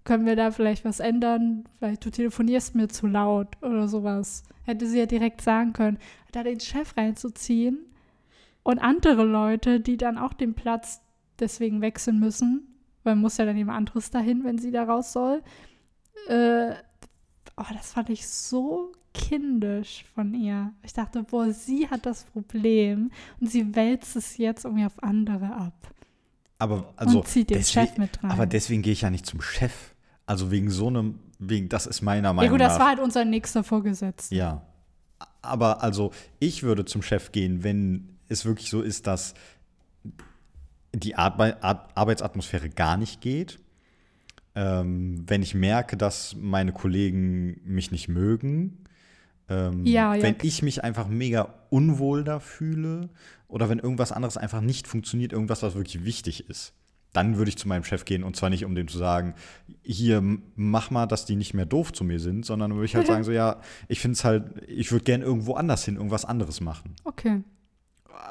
Können wir da vielleicht was ändern? Vielleicht du telefonierst mir zu laut oder sowas. Hätte sie ja direkt sagen können, da den Chef reinzuziehen und andere Leute, die dann auch den Platz deswegen wechseln müssen, weil muss ja dann jemand anderes dahin, wenn sie da raus soll. Äh, oh, das fand ich so kindisch von ihr. Ich dachte, boah, sie hat das Problem und sie wälzt es jetzt irgendwie auf andere ab. Aber also und zieht den deswegen- Chef mit rein. Aber deswegen gehe ich ja nicht zum Chef. Also wegen so einem, wegen, das ist meiner ja Meinung gut, nach. das war halt unser nächster Vorgesetzter. Ja. Aber also, ich würde zum Chef gehen, wenn es wirklich so ist, dass die Arbe Ar Arbeitsatmosphäre gar nicht geht. Ähm, wenn ich merke, dass meine Kollegen mich nicht mögen. Ähm, Ja, ja. Wenn ich mich einfach mega unwohl da fühle oder wenn irgendwas anderes einfach nicht funktioniert, irgendwas, was wirklich wichtig ist. Dann würde ich zu meinem Chef gehen und zwar nicht, um dem zu sagen, hier, mach mal, dass die nicht mehr doof zu mir sind, sondern würde ich halt sagen, so, ja, ich finde es halt, ich würde gern irgendwo anders hin, irgendwas anderes machen. Okay.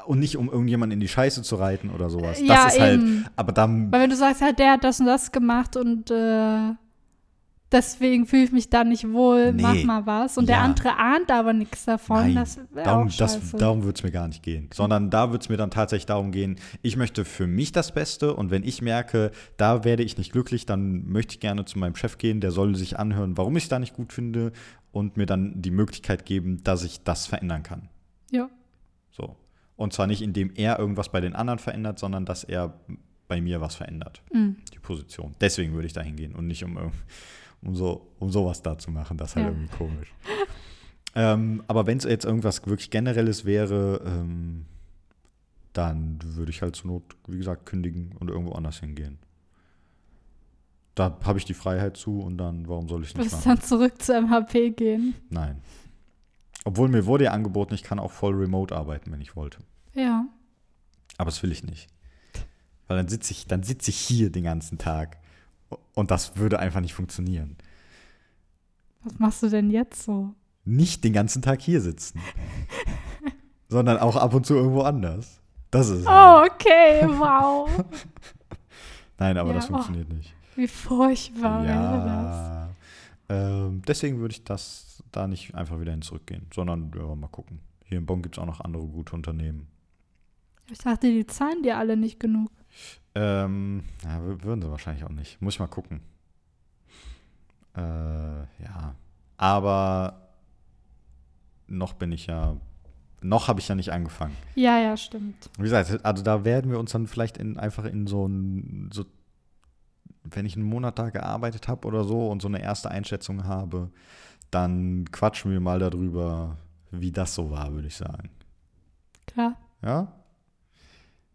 Und nicht, um irgendjemanden in die Scheiße zu reiten oder sowas. Ja, das ist halt, eben. aber dann, Weil wenn du sagst, halt, der hat das und das gemacht und äh, deswegen fühle ich mich da nicht wohl, Nee. mach mal was. Und der Ja. andere ahnt aber nichts davon, Nein, das darum, auch das, scheiße. darum würde es mir gar nicht gehen. Sondern da würde es mir dann tatsächlich darum gehen, ich möchte für mich das Beste und wenn ich merke, da werde ich nicht glücklich, dann möchte ich gerne zu meinem Chef gehen, der soll sich anhören, warum ich es da nicht gut finde und mir dann die Möglichkeit geben, dass ich das verändern kann. ja. Und zwar nicht, indem er irgendwas bei den anderen verändert, sondern dass er bei mir was verändert. Mhm. Die Position. Deswegen würde ich da hingehen und nicht um, um, so, um sowas da zu machen. Das ist halt Ja. irgendwie komisch. Ähm, aber wenn es jetzt irgendwas wirklich Generelles wäre, ähm, dann würde ich halt zur Not, wie gesagt, kündigen und irgendwo anders hingehen. Da habe ich die Freiheit zu und dann, warum soll ich Du nicht machen? dann zurück zu MHP gehen. Nein. Obwohl mir wurde ja angeboten, ich kann auch voll remote arbeiten, wenn ich wollte. Ja. Aber das will ich nicht. Weil dann sitze ich, dann sitze ich hier den ganzen Tag. Und das würde einfach nicht funktionieren. Was machst du denn jetzt so? Nicht den ganzen Tag hier sitzen. sondern auch ab und zu irgendwo anders. Das ist. Oh, halt. okay, wow. Nein, aber ja, das oh. funktioniert nicht. Wie furchtbar wäre ja. Ähm, deswegen würde ich das da nicht einfach wieder hin zurückgehen, sondern ja, mal gucken. Hier in Bonn gibt es auch noch andere gute Unternehmen. Ich dachte, die zahlen dir alle nicht genug. Ähm, ja, wür- würden sie wahrscheinlich auch nicht. Muss ich mal gucken. Äh, ja. Aber noch bin ich ja, noch habe ich ja nicht angefangen. Ja, ja, stimmt. Wie gesagt, also da werden wir uns dann vielleicht in, einfach in so ein, so, wenn ich einen Monat da gearbeitet habe oder so und so eine erste Einschätzung habe, dann quatschen wir mal darüber, wie das so war, würde ich sagen. Klar. Ja?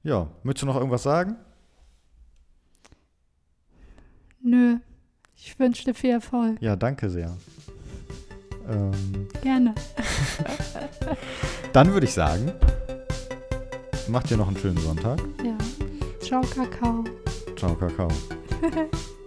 Ja, möchtest du noch irgendwas sagen? Nö. Ich wünsche dir viel Erfolg. Ja, danke sehr. Ähm, Gerne. dann würde ich sagen, macht dir noch einen schönen Sonntag. Ja. Ciao, Kakao. Ciao, Kakao. Bye.